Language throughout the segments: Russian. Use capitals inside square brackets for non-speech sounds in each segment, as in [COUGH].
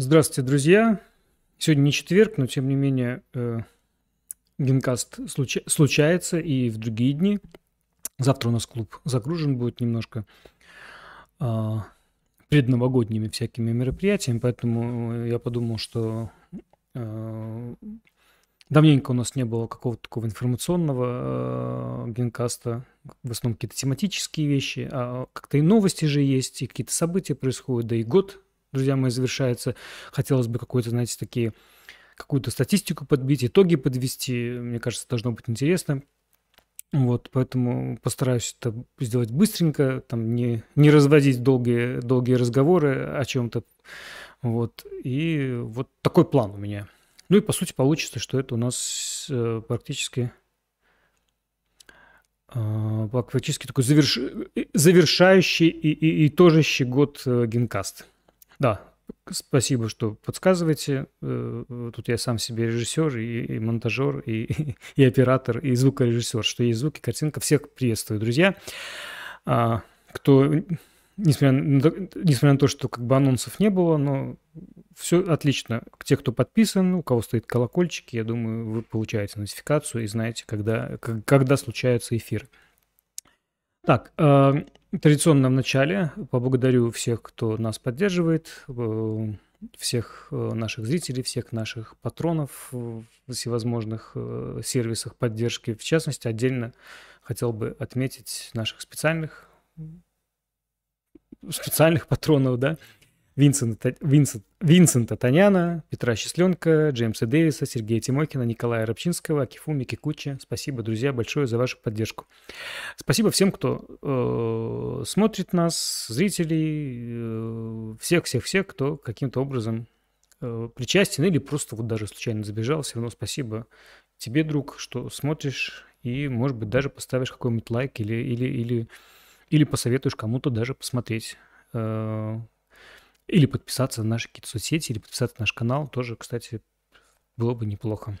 Здравствуйте, друзья. Сегодня не четверг, но тем не менее э, генкаст случа- случается и в другие дни. Завтра у нас клуб загружен будет немножко э, предновогодними всякими мероприятиями, поэтому я подумал, что э, давненько у нас не было какого-то такого информационного э, генкаста, в основном какие-то тематические вещи, а как-то и новости же есть, и какие-то события происходят, да и год друзья мои, завершается. Хотелось бы какой-то, знаете, такие, какую-то статистику подбить, итоги подвести. Мне кажется, должно быть интересно. Вот, поэтому постараюсь это сделать быстренько, там не, не разводить долгие, долгие разговоры о чем-то. Вот, и вот такой план у меня. Ну и по сути получится, что это у нас э, практически э, практически такой заверш... Завершающий и, и, и тожащий год э, генкаст. Да, спасибо, что подсказываете. Э, тут я сам себе режиссер и, и монтажер, и, [LAUGHS] и оператор, и звукорежиссер. Что есть звук и картинка. Всех приветствую, друзья. А, кто, несмотря на, несмотря на то, что как бы анонсов не было, но все отлично. Те, кто подписан, у кого стоит колокольчик, я думаю, вы получаете нотификацию и знаете, когда, когда случаются эфиры. Так, э, традиционно в начале поблагодарю всех, кто нас поддерживает, э, всех э, наших зрителей, всех наших патронов в всевозможных сервисах поддержки. В частности, отдельно хотел бы отметить наших специальных специальных патронов, да, Винсента, Винсент, Винсента Таняна, Петра Счастленко, Джеймса Дэвиса, Сергея Тимокина, Николая Рабчинского, Акифуми Кикучи. Спасибо, друзья, большое за вашу поддержку. Спасибо всем, кто э, смотрит нас, зрителей, всех-всех-всех, э, кто каким-то образом э, причастен или просто вот даже случайно забежал. Все равно спасибо тебе, друг, что смотришь и, может быть, даже поставишь какой-нибудь лайк или, или, или, или посоветуешь кому-то даже посмотреть э, или подписаться на наши какие-то соцсети, или подписаться на наш канал. Тоже, кстати, было бы неплохо.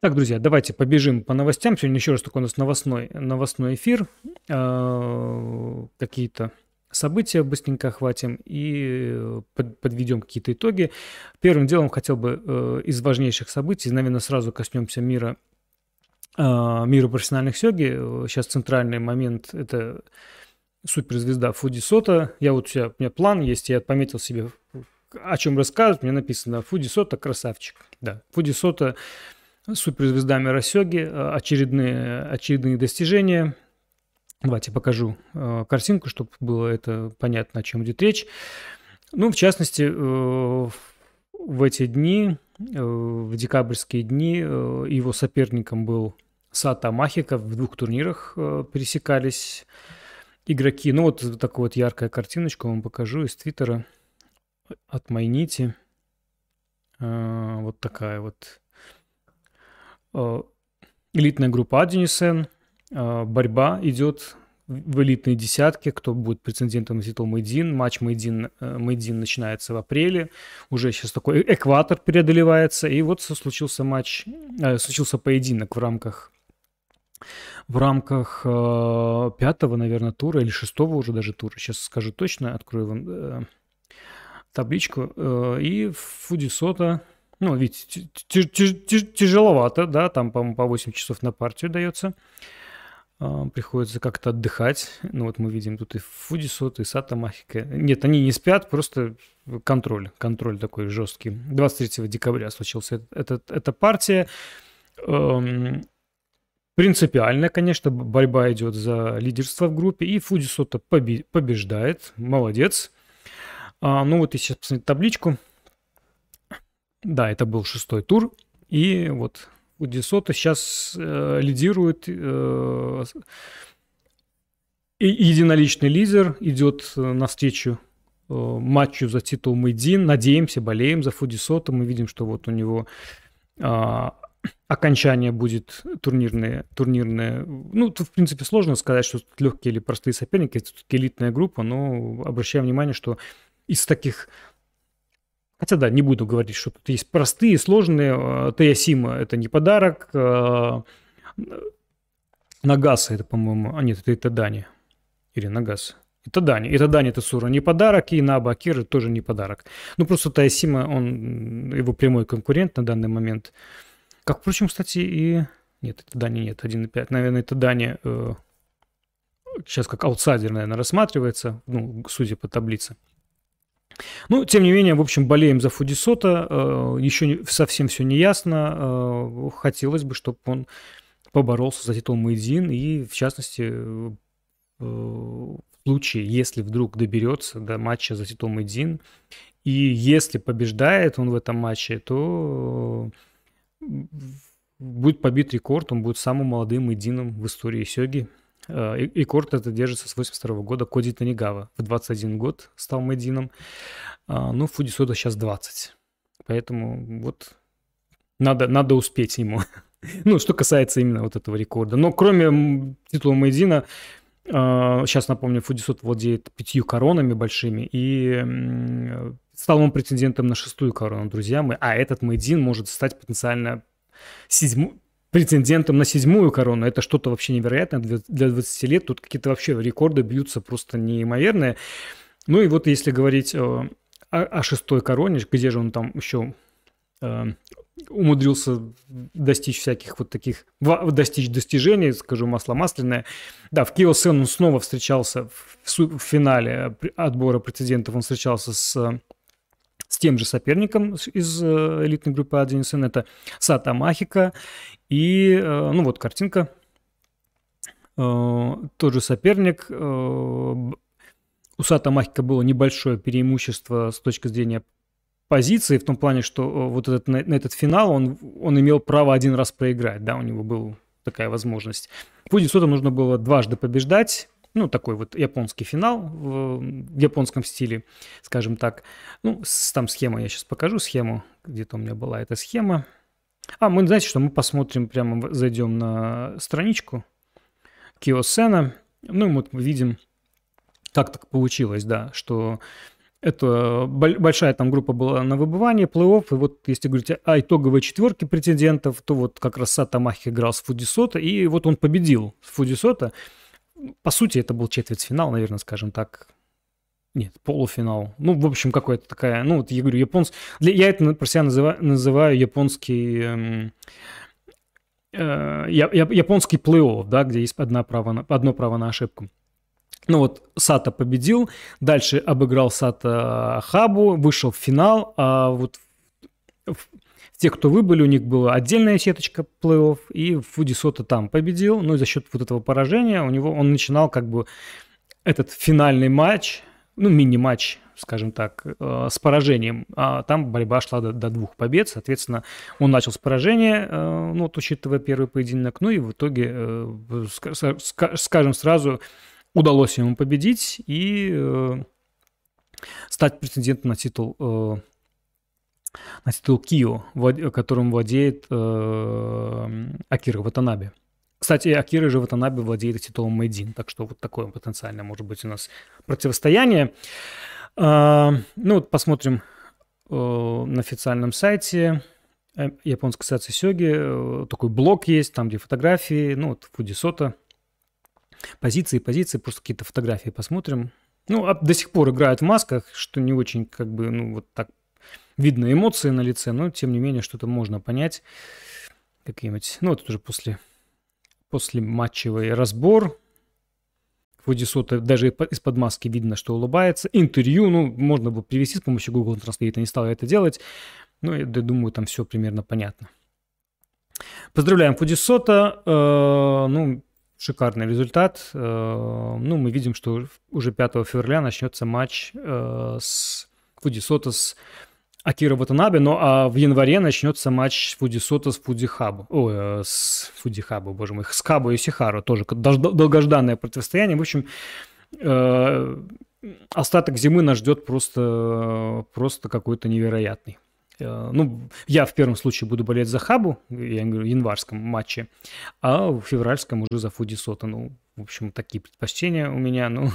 Так, друзья, давайте побежим по новостям. Сегодня еще раз такой у нас новостной, новостной эфир. Э, какие-то события быстренько охватим и под, подведем какие-то итоги. Первым делом хотел бы э, из важнейших событий, наверное, сразу коснемся мира, э, мира профессиональных сёги. Сейчас центральный момент – это суперзвезда Фуди Сота. Я вот у, себя, у меня план есть, я пометил себе, о чем рассказывать. Мне написано Фуди Сота красавчик. Да, Фуди Сота суперзвезда мира Сёги, очередные, очередные достижения. Давайте покажу э, картинку, чтобы было это понятно, о чем идет речь. Ну, в частности, э, в эти дни, э, в декабрьские дни, его соперником был Сата Махика. В двух турнирах пересекались игроки. Ну, вот такую вот яркая картиночку вам покажу из Твиттера от Майнити. А, вот такая вот а, элитная группа Аденисен. А, борьба идет в элитной десятке, кто будет претендентом на титул Мейдин. Матч Мейдин, Мейдин начинается в апреле. Уже сейчас такой экватор преодолевается. И вот случился матч, случился поединок в рамках в рамках э, пятого, наверное, тура или шестого уже даже тура. Сейчас скажу точно, открою вам э, табличку. Э, и Фудисота, ну, видите, тяжеловато, да, там, по-моему, по 8 часов на партию дается. Э, приходится как-то отдыхать. Ну, вот мы видим тут и Фудисота, и Сата Махика. Нет, они не спят, просто контроль, контроль такой жесткий. 23 декабря случился этот, эта партия. Эм, Принципиально, конечно, борьба идет за лидерство в группе, и Фудисота побеждает, молодец. А, ну вот, если посмотреть табличку, да, это был шестой тур, и вот Фудисота сейчас э, лидирует, э, и единоличный лидер идет э, навстречу э, матчу за титул Мэйдин. Надеемся, болеем за Фудисота. Мы видим, что вот у него а, окончание будет турнирное, турнирное. Ну, тут, в принципе, сложно сказать, что тут легкие или простые соперники, это элитная группа, но обращаем внимание, что из таких... Хотя да, не буду говорить, что тут есть простые, сложные. А, Теясима – это не подарок. А, Нагаса – это, по-моему... А нет, это Итадани. Или Нагаса. Дани. Это Дани Тесура не подарок, и Наба Акира тоже не подарок. Ну, просто Тайсима, он его прямой конкурент на данный момент. Как, впрочем, кстати, и... Нет, это Дани нет, 1.5. Наверное, это Дани э, сейчас как аутсайдер, наверное, рассматривается, ну, судя по таблице. Ну, тем не менее, в общем, болеем за Фудисота. Э, еще совсем все не ясно. Э, хотелось бы, чтобы он поборолся за титул Мэйдин и, в частности, э, в случае, если вдруг доберется до матча за титул Мэйдин, и если побеждает он в этом матче, то будет побит рекорд, он будет самым молодым Мэйдином в истории Сёги. Э, корт это держится с 82 года Коди Танигава. В 21 год стал Мэдином. А, ну, Фудисода сейчас 20. Поэтому вот надо, надо успеть ему. [LAUGHS] ну, что касается именно вот этого рекорда. Но кроме титула Мэдина, сейчас напомню, Фудисот владеет пятью коронами большими и стал он претендентом на шестую корону, друзья мои. А этот Мэдин может стать потенциально седьмым претендентом на седьмую корону. Это что-то вообще невероятное для 20 лет. Тут какие-то вообще рекорды бьются просто неимоверные. Ну и вот если говорить о, о шестой короне, где же он там еще э, умудрился достичь всяких вот таких, достичь достижений, скажу, масло масляное. Да, в Киосен он снова встречался в, в финале отбора претендентов, он встречался с с тем же соперником из э, элитной группы А1СН, это Сата Махика. И, э, ну вот картинка, э, тот же соперник. У Сата Махика было небольшое преимущество с точки зрения позиции, в том плане, что вот этот, на, этот финал он, он имел право один раз проиграть, да, у него была такая возможность. Пуди Сота нужно было дважды побеждать, ну, такой вот японский финал в, в японском стиле, скажем так. Ну, с, там схема, я сейчас покажу схему, где-то у меня была эта схема. А, мы, знаете что, мы посмотрим, прямо зайдем на страничку Киосена. Ну, и вот мы видим, как так получилось, да, что это большая там группа была на выбывание, плей-офф, и вот если говорить о итоговой четверке претендентов, то вот как раз Сата Махи играл с Фудисота, и вот он победил Фудисота, по сути, это был четвертьфинал, наверное, скажем так. Нет, полуфинал. Ну, в общем, какая-то такая... Ну, вот я говорю, японс... Для... Я это про себя называю, называю японский... Эм... Э, японский плей-офф, да, где есть одна право на... одно право на ошибку. Ну вот Сата победил, дальше обыграл Сата Хабу, вышел в финал, а вот те, кто выбыли, у них была отдельная сеточка плей-офф, и Фудисота там победил. Ну и за счет вот этого поражения у него он начинал как бы этот финальный матч, ну мини-матч, скажем так, э, с поражением. А там борьба шла до, до двух побед, соответственно, он начал с поражения, э, ну вот учитывая первый поединок, ну и в итоге, э, скажем сразу, удалось ему победить и э, стать претендентом на титул э, на титул Кио, которым владеет э, Акира Ватанаби. Кстати, Акира же Ватанаби владеет титулом Мэйдин, так что вот такое потенциально может быть у нас противостояние. Э, ну вот посмотрим э, на официальном сайте э, японской ассоциации Сёги. Э, такой блок есть, там где фотографии, ну вот Фудисота. Позиции, позиции, просто какие-то фотографии посмотрим. Ну, а до сих пор играют в масках, что не очень, как бы, ну, вот так видно эмоции на лице, но тем не менее что-то можно понять. Какие-нибудь, ну вот уже после, после матчевый разбор. Фудисота даже из-под маски видно, что улыбается. Интервью, ну, можно было привести с помощью Google Translate, не стал это делать. Ну, я думаю, там все примерно понятно. Поздравляем Фудисота. Э, ну, шикарный результат. Э, ну, мы видим, что уже 5 февраля начнется матч э, с Фудисота с Акира Ватанаbe, но а в январе начнется матч Фудисота с Фудихабу. Ой, э, с Фудихабу, боже мой, с Кабо и Сихару. Тоже долгожданное противостояние. В общем, э, остаток зимы нас ждет просто, просто какой-то невероятный. Э, ну, я в первом случае буду болеть за Хабу, я говорю, в январском матче, а в февральском уже за Фудисота. Ну, в общем, такие предпочтения у меня, ну,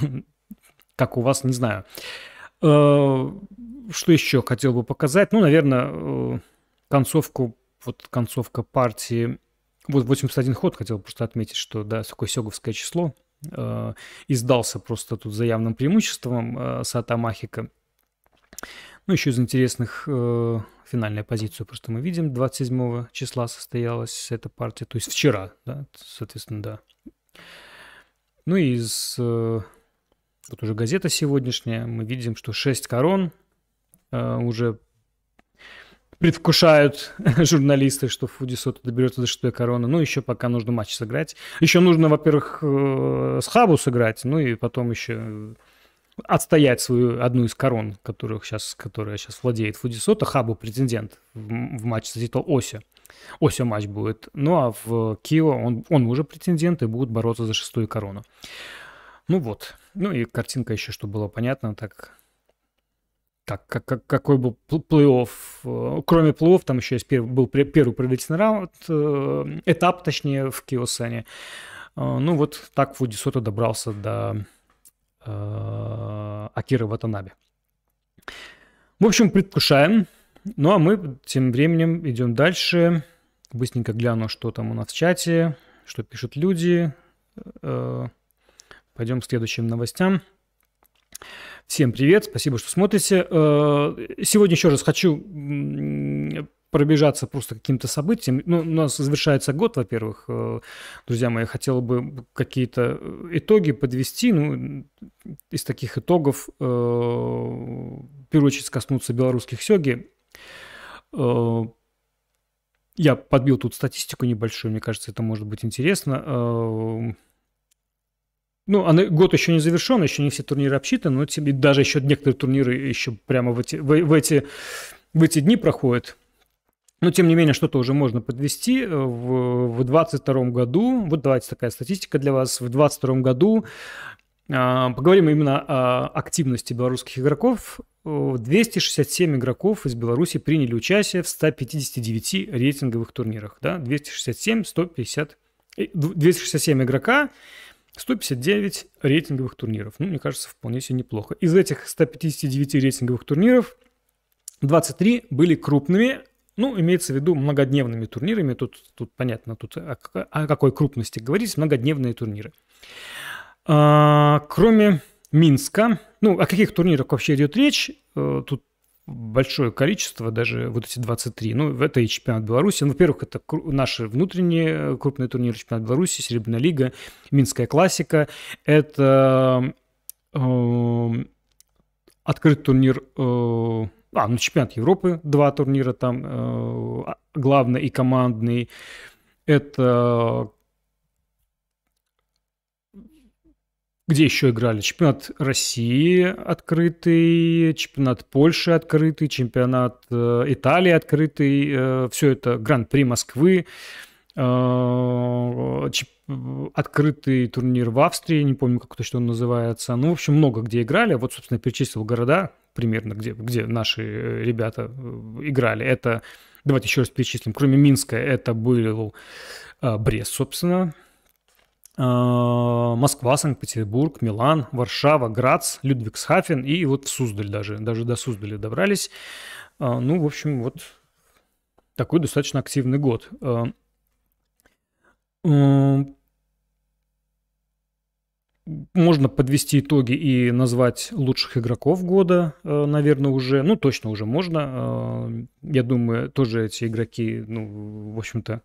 [LAUGHS] как у вас, не знаю. Что еще хотел бы показать? Ну, наверное, э, концовку, вот концовка партии. Вот 81 ход хотел просто отметить, что, да, такое сёговское число. э, и сдался просто тут за явным преимуществом э, Сата. Ну, еще из интересных э, финальная позицию просто мы видим. 27 числа состоялась эта партия, то есть вчера, да, соответственно, да. Ну и из э, вот уже газета сегодняшняя, мы видим, что 6 корон уже предвкушают [LAUGHS] журналисты, что Фуди Сото доберется до шестой короны. Ну, еще пока нужно матч сыграть. Еще нужно, во-первых, э, с Хабу сыграть, ну и потом еще отстоять свою одну из корон, которых сейчас, которая сейчас владеет Фуди Сото. Хабу претендент в, в матче с Зито Ося. Ося матч будет. Ну, а в Кио он, он уже претендент и будут бороться за шестую корону. Ну вот. Ну и картинка еще, чтобы было понятно, так как, как, как, какой был плей-офф. Э, кроме плей-офф, там еще есть первый, был первый предварительный раунд, э, этап, точнее, в Киосане. Э, ну вот так Фуди Сото добрался до Акиры Ватанаби. В общем, предвкушаем. Ну а мы тем временем идем дальше. Быстренько гляну, что там у нас в чате, что пишут люди. Пойдем к следующим новостям. Всем привет, спасибо, что смотрите. Э, сегодня еще раз хочу пробежаться просто каким-то событием. Ну, у нас завершается год, во-первых. Э, друзья мои, хотел бы какие-то итоги подвести. Ну, из таких итогов, э, в первую очередь, коснуться белорусских сёги. Я подбил тут статистику небольшую, мне кажется, это может быть интересно. Ну, она, год еще не завершен, еще не все турниры обсчитаны, но тебе даже еще некоторые турниры еще прямо в эти, в, в эти, в эти дни проходят. Но, тем не менее, что-то уже можно подвести. В 2022 году, вот давайте такая статистика для вас, в 2022 году а, Поговорим именно о активности белорусских игроков. 267 игроков из Беларуси приняли участие в 159 рейтинговых турнирах. Да? 267, 150, 267 игрока 159 рейтинговых турниров. Ну, мне кажется, вполне себе неплохо. Из этих 159 рейтинговых турниров 23 были крупными, ну, имеется в виду многодневными турнирами. Тут, тут понятно, тут о, о какой крупности говорить, многодневные турниры. А, кроме Минска, ну, о каких турнирах вообще идет речь? Э, тут большое количество, даже вот эти 23. Ну, это и чемпионат Беларуси. Ну, во-первых, это наши внутренние крупные турниры чемпионат Беларуси, Серебряная лига, Минская классика. Это э, открытый турнир, э, а, ну, чемпионат Европы, два турнира там, э, главный и командный. Это Где еще играли? Чемпионат России открытый, чемпионат Польши открытый, чемпионат э, Италии открытый, э, все это Гран-при Москвы, э, открытый турнир в Австрии, не помню, как точно он называется. Ну, в общем, много где играли. Вот, собственно, перечислил города примерно, где, где наши э, ребята э, играли. Это, давайте еще раз перечислим, кроме Минска, это был э, Брест, собственно, Москва, Санкт-Петербург, Милан, Варшава, Грац, Людвигсхафен и вот в Суздаль даже, даже до Суздаля добрались. А, ну, в общем, вот такой достаточно активный год. А, можно подвести итоги и назвать лучших игроков года, наверное, уже. Ну, точно уже можно. Я думаю, тоже эти игроки, ну, в общем-то,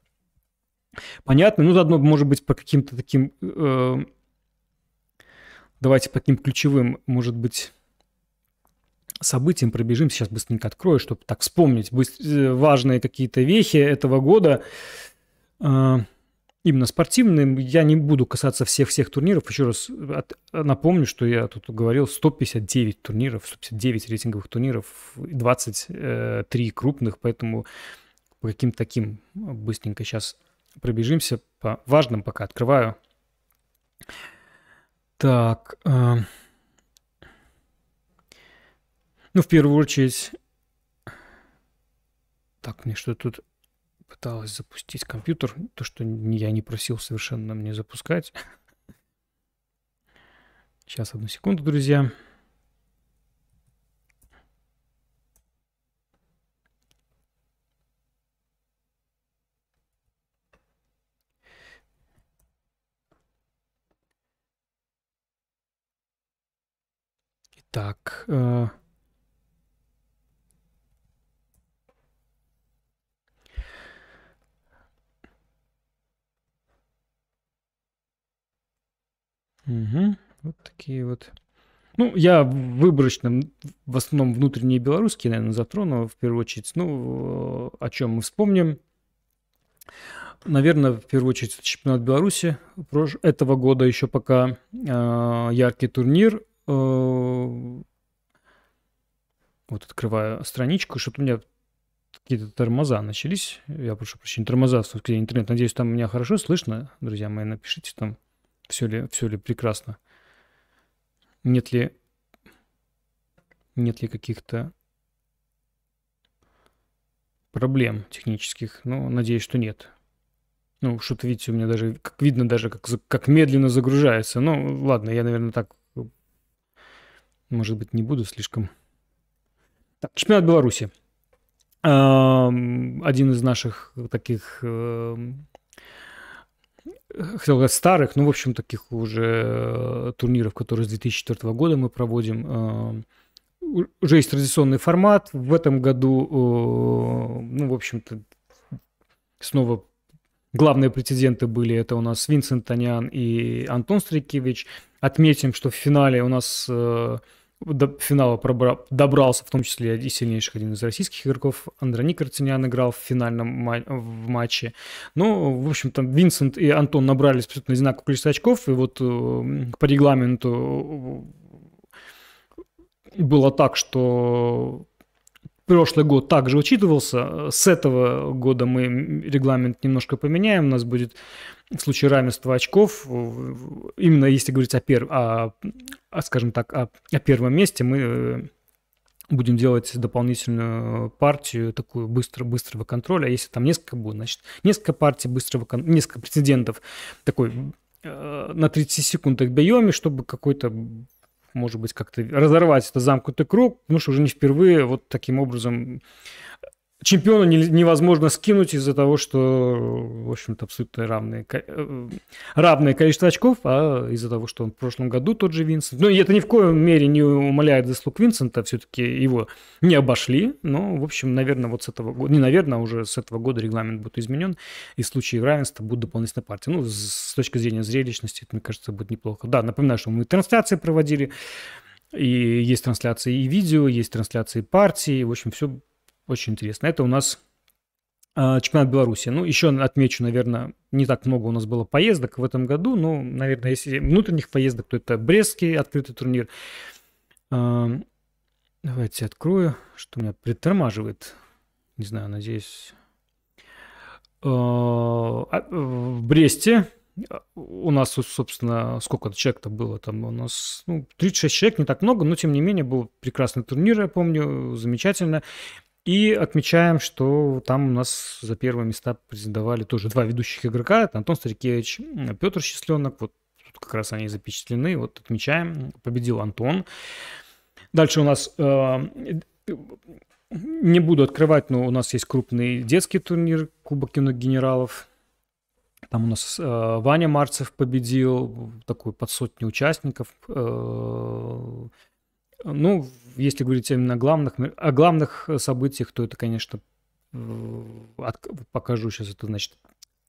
Понятно. Ну, заодно, может быть, по каким-то таким... Э, давайте по таким ключевым, может быть, событиям пробежим. Сейчас быстренько открою, чтобы так вспомнить э, важные какие-то вехи этого года. Э, именно спортивным. Я не буду касаться всех-всех турниров. Еще раз от, напомню, что я тут говорил 159 турниров, 159 рейтинговых турниров, 23 э, крупных, поэтому по каким-то таким быстренько сейчас пробежимся по важным пока. Открываю. Так. Э, ну, в первую очередь... Так, мне что тут пыталась запустить компьютер. То, что я не просил совершенно мне запускать. Сейчас, одну секунду, друзья. Так. Э... Угу. Вот такие вот. Ну, я выборочно, в основном внутренние белорусские, наверное, затрону в первую очередь. Ну, о чем мы вспомним. Наверное, в первую очередь чемпионат Беларуси этого года еще пока э, яркий турнир. Э, вот открываю страничку, что-то у меня какие-то тормоза начались. Я прошу прощения, тормоза в интернет. Надеюсь, там меня хорошо слышно. Друзья мои, напишите там, все ли, все ли прекрасно. Нет ли, нет ли каких-то проблем технических? Ну, надеюсь, что нет. Ну, что-то, видите, у меня даже, как видно, даже как, как медленно загружается. Ну, ладно, я, наверное, так, может быть, не буду слишком... Так, чемпионат Беларуси. Один из наших таких хотел сказать старых, ну, в общем, таких уже э, турниров, которые с 2004 года мы проводим. Э, уже есть традиционный формат. В этом году, э, ну, в общем-то, снова главные претенденты были. Это у нас Винсент Танян и Антон Стрикевич. Отметим, что в финале у нас до финала пробра... добрался, в том числе и сильнейших один из российских игроков. Андроник Артемьян играл в финальном ма... в матче. Ну, в общем-то, Винсент и Антон набрали абсолютно одинаковое количество очков, и вот э, по регламенту было так, что прошлый год также учитывался. С этого года мы регламент немножко поменяем. У нас будет в случае равенства очков, именно если говорить о, пер... о, о скажем так, о, о первом месте, мы э, будем делать дополнительную партию, такую быстро, быстрого контроля. А если там несколько будет, значит, несколько партий быстрого, несколько прецедентов, такой э, на 30 секунд отбьем, чтобы какой-то может быть, как-то разорвать этот замкнутый круг, потому что уже не впервые вот таким образом чемпиона невозможно скинуть из-за того, что, в общем-то, абсолютно равное, э, равное количество очков, а из-за того, что он в прошлом году тот же Винсент. Ну, это ни в коем мере не умаляет заслуг Винсента, все-таки его не обошли, но, в общем, наверное, вот с этого года, не наверное, а уже с этого года регламент будет изменен, и в случае равенства будут дополнительные партии. Ну, с точки зрения зрелищности, это, мне кажется, будет неплохо. Да, напоминаю, что мы трансляции проводили, и есть трансляции и видео, есть трансляции партии, в общем, все очень интересно. Это у нас э, чемпионат Беларуси. Ну, еще отмечу, наверное, не так много у нас было поездок в этом году. Ну, наверное, если внутренних поездок, то это Брестский открытый турнир. Э, давайте открою, что меня притормаживает. Не знаю, надеюсь. Э, в Бресте у нас, собственно, сколько человек-то было там? У нас ну, 36 человек, не так много, но тем не менее был прекрасный турнир, я помню, замечательно. И отмечаем, что там у нас за первые места претендовали тоже два ведущих игрока. Это Антон Старикевич, Петр Счастленок. Вот тут как раз они запечатлены. Вот отмечаем. Победил Антон. Дальше у нас э, не буду открывать, но у нас есть крупный детский турнир Кубок кино генералов. Там у нас э, Ваня Марцев победил, такой под сотню участников. Э, ну, если говорить именно о главных, о главных событиях, то это, конечно, от, покажу сейчас, это значит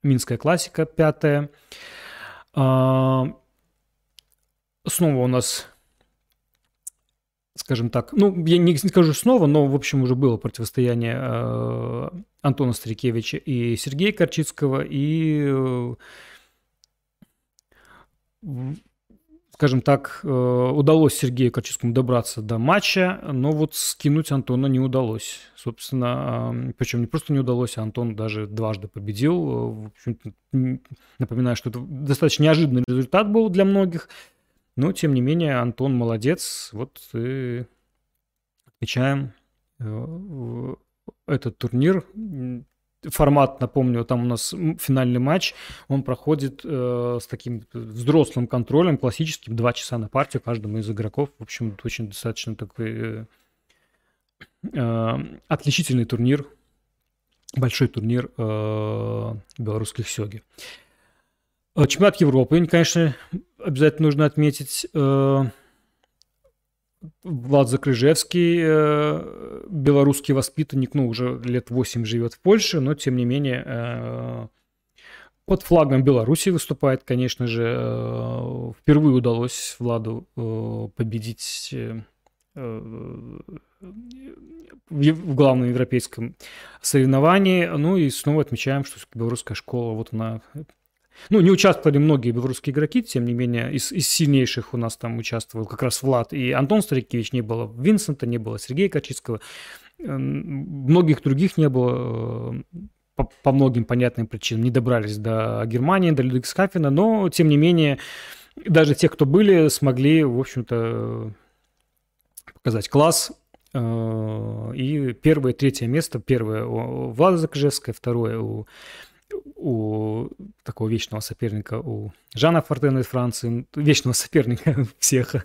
Минская классика пятая. А, снова у нас, скажем так, ну, я не, не скажу снова, но, в общем, уже было противостояние э, Антона Старикевича и Сергея Корчицкого, и э, скажем так, э, удалось Сергею Корчевскому добраться до матча, но вот скинуть Антона не удалось. Собственно, причем не просто не удалось, а Антон даже дважды победил. Общем напоминаю, что это достаточно неожиданный результат был для многих, но, тем не менее, Антон молодец. Вот и отмечаем э, этот турнир формат, напомню, там у нас финальный матч, он проходит э, с таким взрослым контролем, классическим, два часа на партию каждому из игроков. В общем, очень достаточно такой э, э, отличительный турнир, большой турнир э, белорусских сёги. Э, чемпионат Европы, конечно, обязательно нужно отметить. Э, Влад Закрыжевский, э, белорусский воспитанник, ну, уже лет 8 живет в Польше, но, тем не менее, э, под флагом Беларуси выступает, конечно же. Э, впервые удалось Владу победить в главном европейском соревновании. Ну и снова отмечаем, что белорусская школа, вот она ну, не участвовали многие белорусские игроки, тем не менее, из, из сильнейших у нас там участвовал как раз Влад и Антон Старикевич, не было Винсента, не было Сергея Качицкого, многих других не было, э, по, по многим понятным причинам, не добрались до Германии, до Людвигсхафена, но, тем не менее, даже те, кто были, смогли, в общем-то, показать класс, э, и первое, третье место, первое у Влада Закажевская, второе у у такого вечного соперника, у Жана Фортена из Франции, вечного соперника [LAUGHS] всех.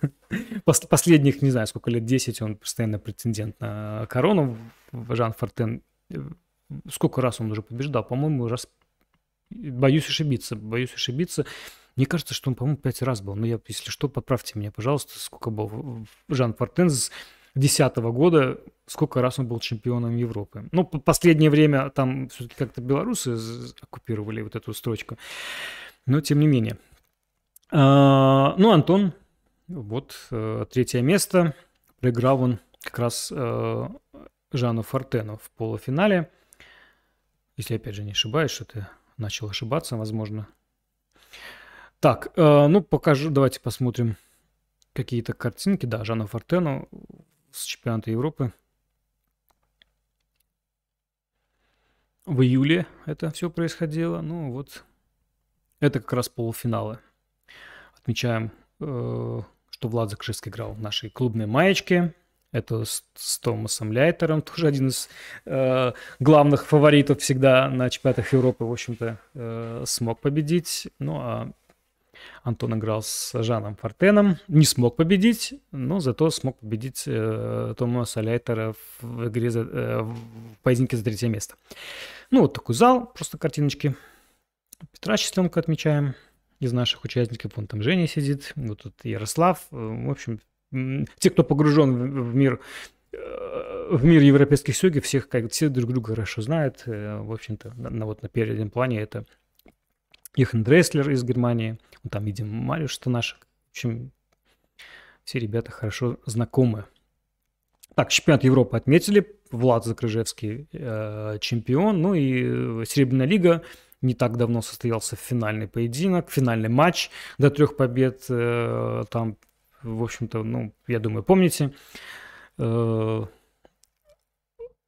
Последних, не знаю, сколько лет, 10, он постоянно претендент на корону. Жан Фортен, сколько раз он уже побеждал? По-моему, раз... Боюсь ошибиться, боюсь ошибиться. Мне кажется, что он, по-моему, пять раз был. Но я, если что, поправьте меня, пожалуйста, сколько был Жан Фортен 2010 года, сколько раз он был чемпионом Европы. Ну, последнее время там все-таки как-то белорусы оккупировали вот эту строчку. Но тем не менее. А, ну, Антон, вот э, третье место. Проиграл он как раз э, Жану Фортену в полуфинале. Если опять же не ошибаюсь, что ты начал ошибаться, возможно. Так, э, ну покажу, давайте посмотрим какие-то картинки. Да, Жану Фортену с чемпионата Европы. В июле это все происходило. Ну вот, это как раз полуфиналы. Отмечаем, э, что Влад Закшевский играл в нашей клубной маечке. Это с, с Томасом Ляйтером, тоже один из э, главных фаворитов всегда на чемпионатах Европы, в общем-то, э, смог победить. Ну а Антон играл с Жаном Фортеном, не смог победить, но зато смог победить э, Томаса Лейтера в игре за, э, в поединке за третье место. Ну, вот такой зал, просто картиночки. Петра Счастленко отмечаем из наших участников. Вон там Женя сидит, вот тут Ярослав. В общем, те, кто погружен в мир э, в мир европейских сёги, всех как все друг друга хорошо знают. Э, в общем-то, на, вот на переднем плане это Йохан Дресслер из Германии. Мы там видим Мариуш Станашек. В общем, все ребята хорошо знакомы. Так, чемпионат Европы отметили. Влад Закрыжевский э, чемпион. Ну и Серебряная лига не так давно состоялся финальный поединок, финальный матч до трех побед. Э, там, в общем-то, ну, я думаю, помните. Э,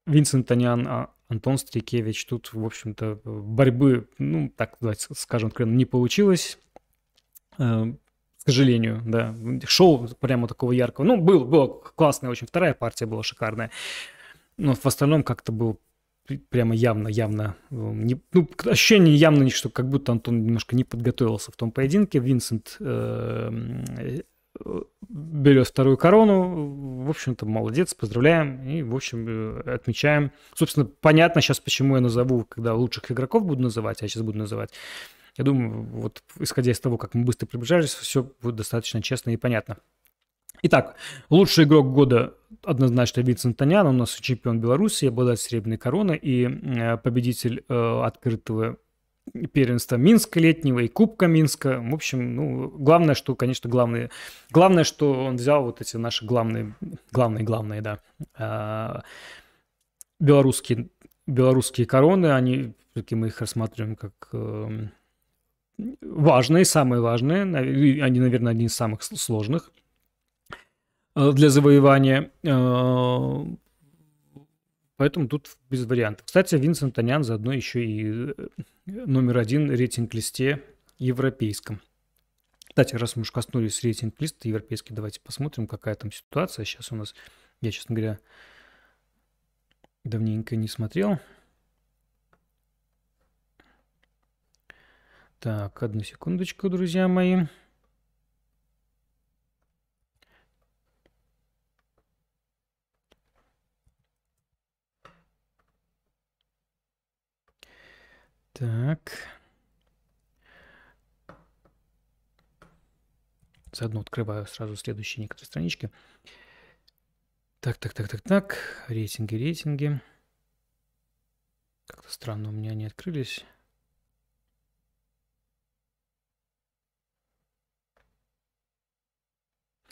Винсент Танян а, Антон Стрикевич. Тут, в общем-то, борьбы, ну, так давайте скажем откровенно, не получилось. Э, к сожалению, да. Шоу прямо такого яркого. Ну, был, была классная очень. Вторая партия была шикарная. Но в остальном как-то был прямо явно, явно, э, не, ну, ощущение явно, что как будто Антон немножко не подготовился в том поединке. Винсент э, берет вторую корону. В общем-то, молодец, поздравляем и, в общем, э, отмечаем. Собственно, понятно сейчас, почему я назову, когда лучших игроков буду называть, а я сейчас буду называть. Я думаю, вот исходя из того, как мы быстро приближались, все будет достаточно честно и понятно. Итак, лучший игрок года однозначно Винсент Танян, у нас чемпион Беларуси, обладатель серебряной короны и э, победитель э, открытого первенства Минска летнего и Кубка Минска. В общем, ну, главное, что, конечно, главное, главное, что он взял вот эти наши главные, главные, главные, да, а, белорусские, белорусские короны, они, все-таки мы их рассматриваем как эм, важные, самые важные, они, наверное, одни из самых сложных э, для завоевания. Поэтому тут без вариантов. Кстати, Винсент Танян заодно еще и э, номер один рейтинг-листе европейском. Кстати, раз мы уж коснулись рейтинг-листа европейский, давайте посмотрим, какая там ситуация. Сейчас у нас, я, честно говоря, давненько не смотрел. Так, одну секундочку, друзья мои. Так. Заодно открываю сразу следующие некоторые странички. Так, так, так, так, так. Рейтинги, рейтинги. Как-то странно у меня они открылись.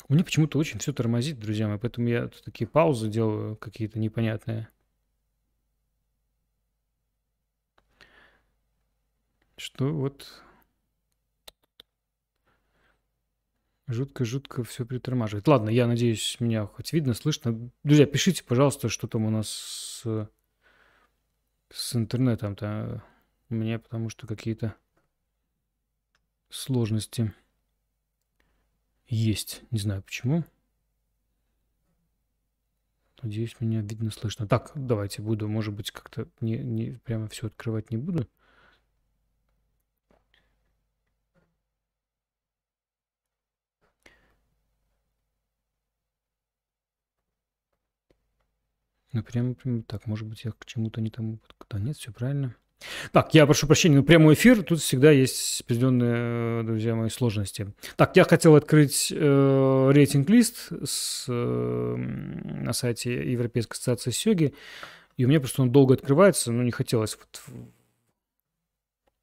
Мне почему-то очень все тормозит, друзья мои, поэтому я такие паузы делаю какие-то непонятные. Что вот жутко-жутко все притормаживает. Ладно, я надеюсь, меня хоть видно, слышно. Друзья, пишите, пожалуйста, что там у нас с, с интернетом-то у меня, потому что какие-то сложности есть. Не знаю почему. Надеюсь, меня видно, слышно. Так, давайте буду, может быть, как-то не, не прямо все открывать не буду. Ну, прямо, прямо так, может быть, я к чему-то не тому... Да нет, все правильно. Так, я прошу прощения, но прямой эфир, тут всегда есть определенные, друзья мои, сложности. Так, я хотел открыть э, рейтинг-лист с, э, на сайте Европейской ассоциации Сёги, и у меня просто он долго открывается, но не хотелось вот...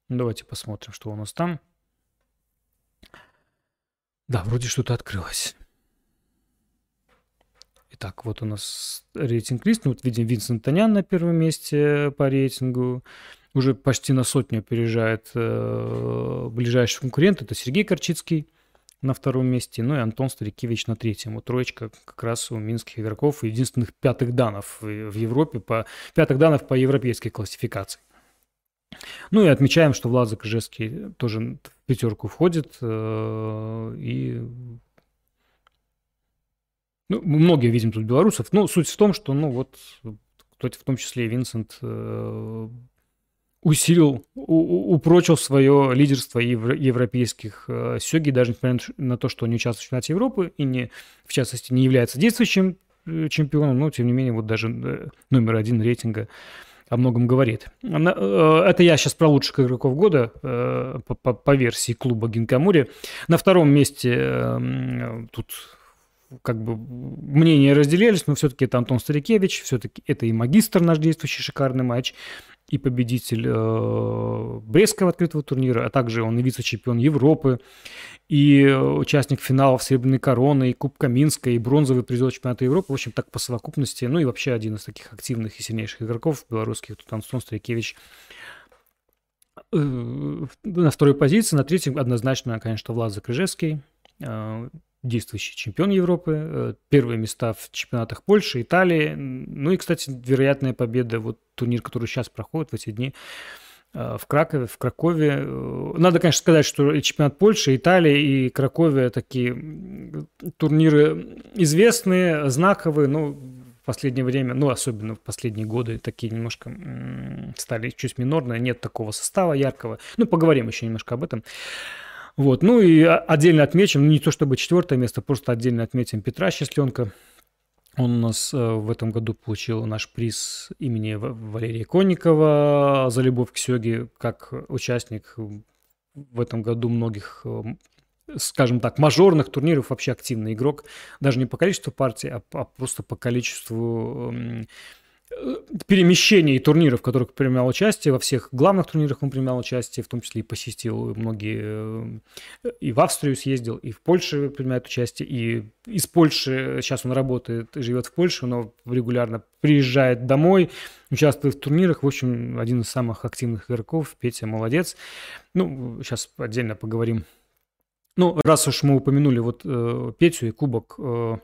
Давайте посмотрим, что у нас там. Да, вроде что-то открылось. Итак, вот у нас рейтинг-лист. Ну, вот видим Винсент Танян на первом месте по рейтингу уже почти на сотню опережает э, ближайший конкурент. Это Сергей Корчицкий на втором месте, ну и Антон Старикевич на третьем. Вот троечка как раз у минских игроков единственных пятых данов в Европе, по, пятых данов по европейской классификации. Ну и отмечаем, что Влад Закрыжевский тоже в пятерку входит. Э, и ну, многие видим тут белорусов. Но суть в том, что, ну вот, в том числе и Винсент э, усилил, упрочил свое лидерство европейских э, сёги, даже несмотря на то, что не участвует в чемпионате Европы и, не, в частности, не является действующим э, чемпионом, но, тем не менее, вот даже э, номер один рейтинга о многом говорит. Это я сейчас про лучших игроков года по, по, по версии клуба Гинкамури. На втором месте тут как бы мнения разделились, но все-таки это Антон Старикевич, все-таки это и магистр наш действующий шикарный матч и победитель э, Брестского открытого турнира, а также он и вице-чемпион Европы, и участник финалов Серебряной короны, и Кубка Минска, и бронзовый призер чемпионата Европы. В общем, так по совокупности. Ну и вообще один из таких активных и сильнейших игроков белорусских, тут Антон Старикевич э, на второй позиции, на третьем однозначно, конечно, Влад Закрыжевский, э, действующий чемпион Европы, э, первые места в чемпионатах Польши, Италии, ну и, кстати, вероятная победа, вот турнир, который сейчас проходит в эти дни, э, в Кракове, в Кракове. Э, надо, конечно, сказать, что и чемпионат Польши, Италии и Кракове такие турниры известные, знаковые, но в последнее время, ну, особенно в последние годы, такие немножко стали чуть минорные, нет такого состава яркого. Ну, поговорим еще немножко об этом. Вот. Ну и отдельно отмечим, ну не то чтобы четвертое место, просто отдельно отметим Петра Счастленка. Он у нас э, в этом году получил наш приз имени Валерия Конникова за любовь к Сёге, как участник в этом году многих э, скажем так, мажорных турниров вообще активный игрок, даже не по количеству партий, а, а просто по количеству перемещений турниров, в которых принимал участие, во всех главных турнирах он принимал участие, в том числе и посетил многие, э, и в Австрию съездил, и в Польше принимает участие, и из Польши, сейчас он работает живет в Польше, но регулярно приезжает домой, участвует в турнирах, в общем, один из самых активных игроков, Петя молодец. Ну, сейчас отдельно поговорим. Ну, раз уж мы упомянули вот э, Петю и кубок Э,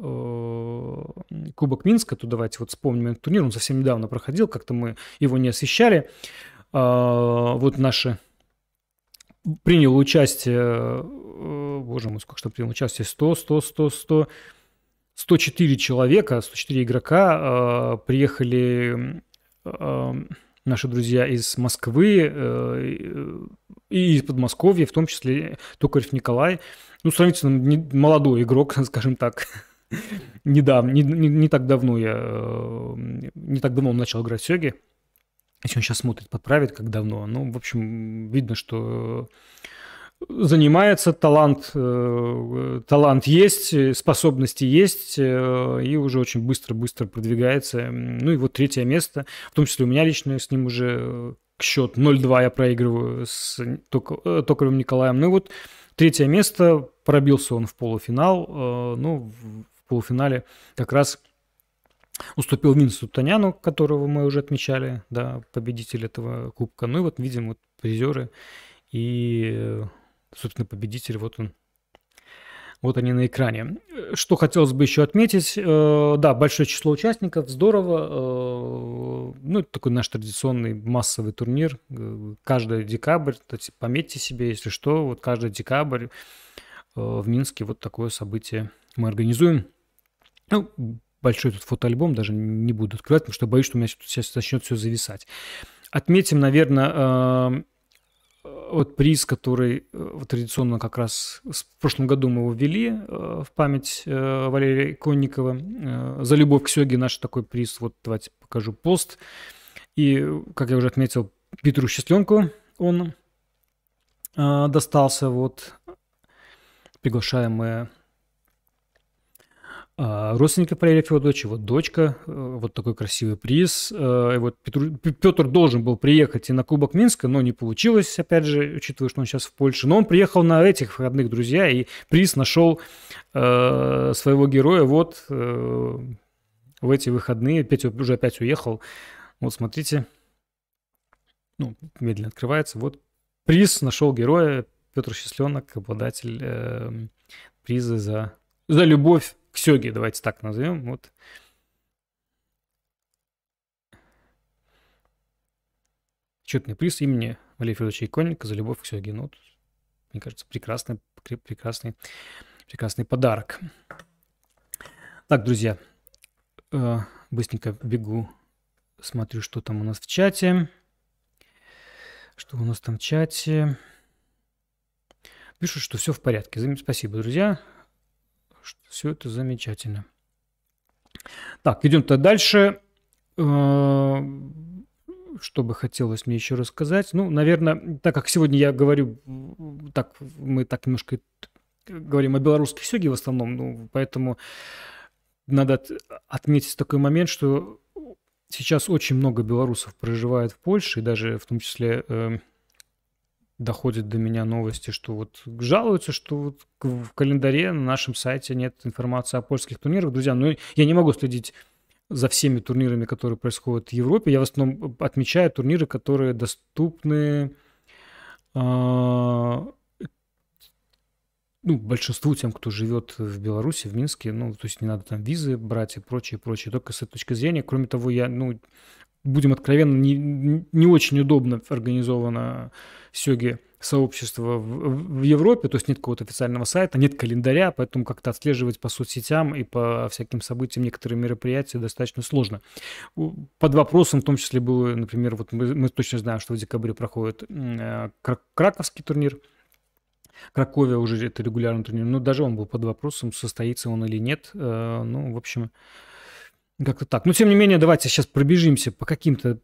Кубок Минска, то давайте вот вспомним этот турнир, он совсем недавно проходил, как-то мы его не освещали. А, вот наши приняло участие, э, боже мой, сколько что приняло участие, 100, 100, 100, 100, 104 человека, 104 игрока а, приехали наши друзья из Москвы э, и из Подмосковья, в том числе Токарев Николай, ну, сравнительно молодой игрок, [LAUGHS] скажем так, недавно, не, не, не так давно я, э, не так давно он начал играть в Сёги. Если он сейчас смотрит, подправит, как давно. Ну, в общем, видно, что занимается, талант, э, талант есть, способности есть, э, и уже очень быстро-быстро продвигается. Ну и вот третье место, в том числе у меня лично с ним уже счет 0-2 я проигрываю с Токаревым Николаем. Ну и вот третье место, пробился он в полуфинал, ну полуфинале как раз уступил Винсу Таняну, которого мы уже отмечали, да, победитель этого кубка. Ну и вот видим вот призеры и, собственно, победитель, вот он, вот они на экране. Что хотелось бы еще отметить, э, да, большое число участников, здорово. Э, ну, это такой наш традиционный массовый турнир. Э, каждый декабрь, пометьте себе, если что, вот каждый декабрь в Минске вот такое событие мы организуем. Ну, большой тут фотоальбом, даже не буду открывать, потому что боюсь, что у меня сейчас начнет все зависать. Отметим, наверное, э, вот приз, который э, традиционно как раз в прошлом году мы его ввели э, в память Валерия Конникова. За любовь к Сёге наш такой приз. Вот давайте покажу пост. И, как я уже отметил, Петру Счастленку он достался. Вот приглашаемые родственников Валерия Федоровича, вот дочка, э, вот такой красивый приз. Э, и вот Петр, Петр должен был приехать и на Кубок Минска, но не получилось, опять же, учитывая, что он сейчас в Польше. Но он приехал на этих выходных, друзья, и приз нашел э, своего героя вот э, в эти выходные. Петя уже опять уехал. Вот смотрите, ну, медленно открывается. Вот приз нашел героя Петр Счастленок, обладатель э, приза за, за любовь к Сёге, давайте так назовем. Вот. Четный приз имени Валерия Федоровича Иконника за любовь к Сёге. Ну, мне кажется, прекрасный, прекрасный, прекрасный подарок. Так, друзья, э, быстренько бегу, смотрю, что там у нас в чате. Что у нас там в чате? Пишут, что все в порядке. Спасибо, друзья все это замечательно. Так, идем-то дальше. Э, что бы хотелось мне еще рассказать? Ну, наверное, так как сегодня я говорю, так мы так немножко говорим о белорусских сёге в основном, ну, поэтому надо отметить такой момент, что сейчас очень много белорусов проживает в Польше, и даже в том числе э, доходят до меня новости, что вот жалуются, что вот в календаре на нашем сайте нет информации о польских турнирах. Друзья, ну я не могу следить за всеми турнирами, которые происходят в Европе. Я в основном отмечаю турниры, которые доступны э, ну, большинству тем, кто живет в Беларуси, в Минске. Ну, то есть не надо там визы брать и прочее, прочее. Только с этой точки зрения. Кроме того, я, ну, будем откровенно, не, не очень удобно организовано сёги сообщество в, в Европе, то есть нет какого-то официального сайта, нет календаря, поэтому как-то отслеживать по соцсетям и по всяким событиям некоторые мероприятия достаточно сложно. Под вопросом в том числе было, например, вот мы, мы точно знаем, что в декабре проходит э, краковский турнир, Краковия уже это регулярный турнир, но даже он был под вопросом, состоится он или нет. Э, ну, в общем, как-то так. Но, тем не менее, давайте сейчас пробежимся по каким-то,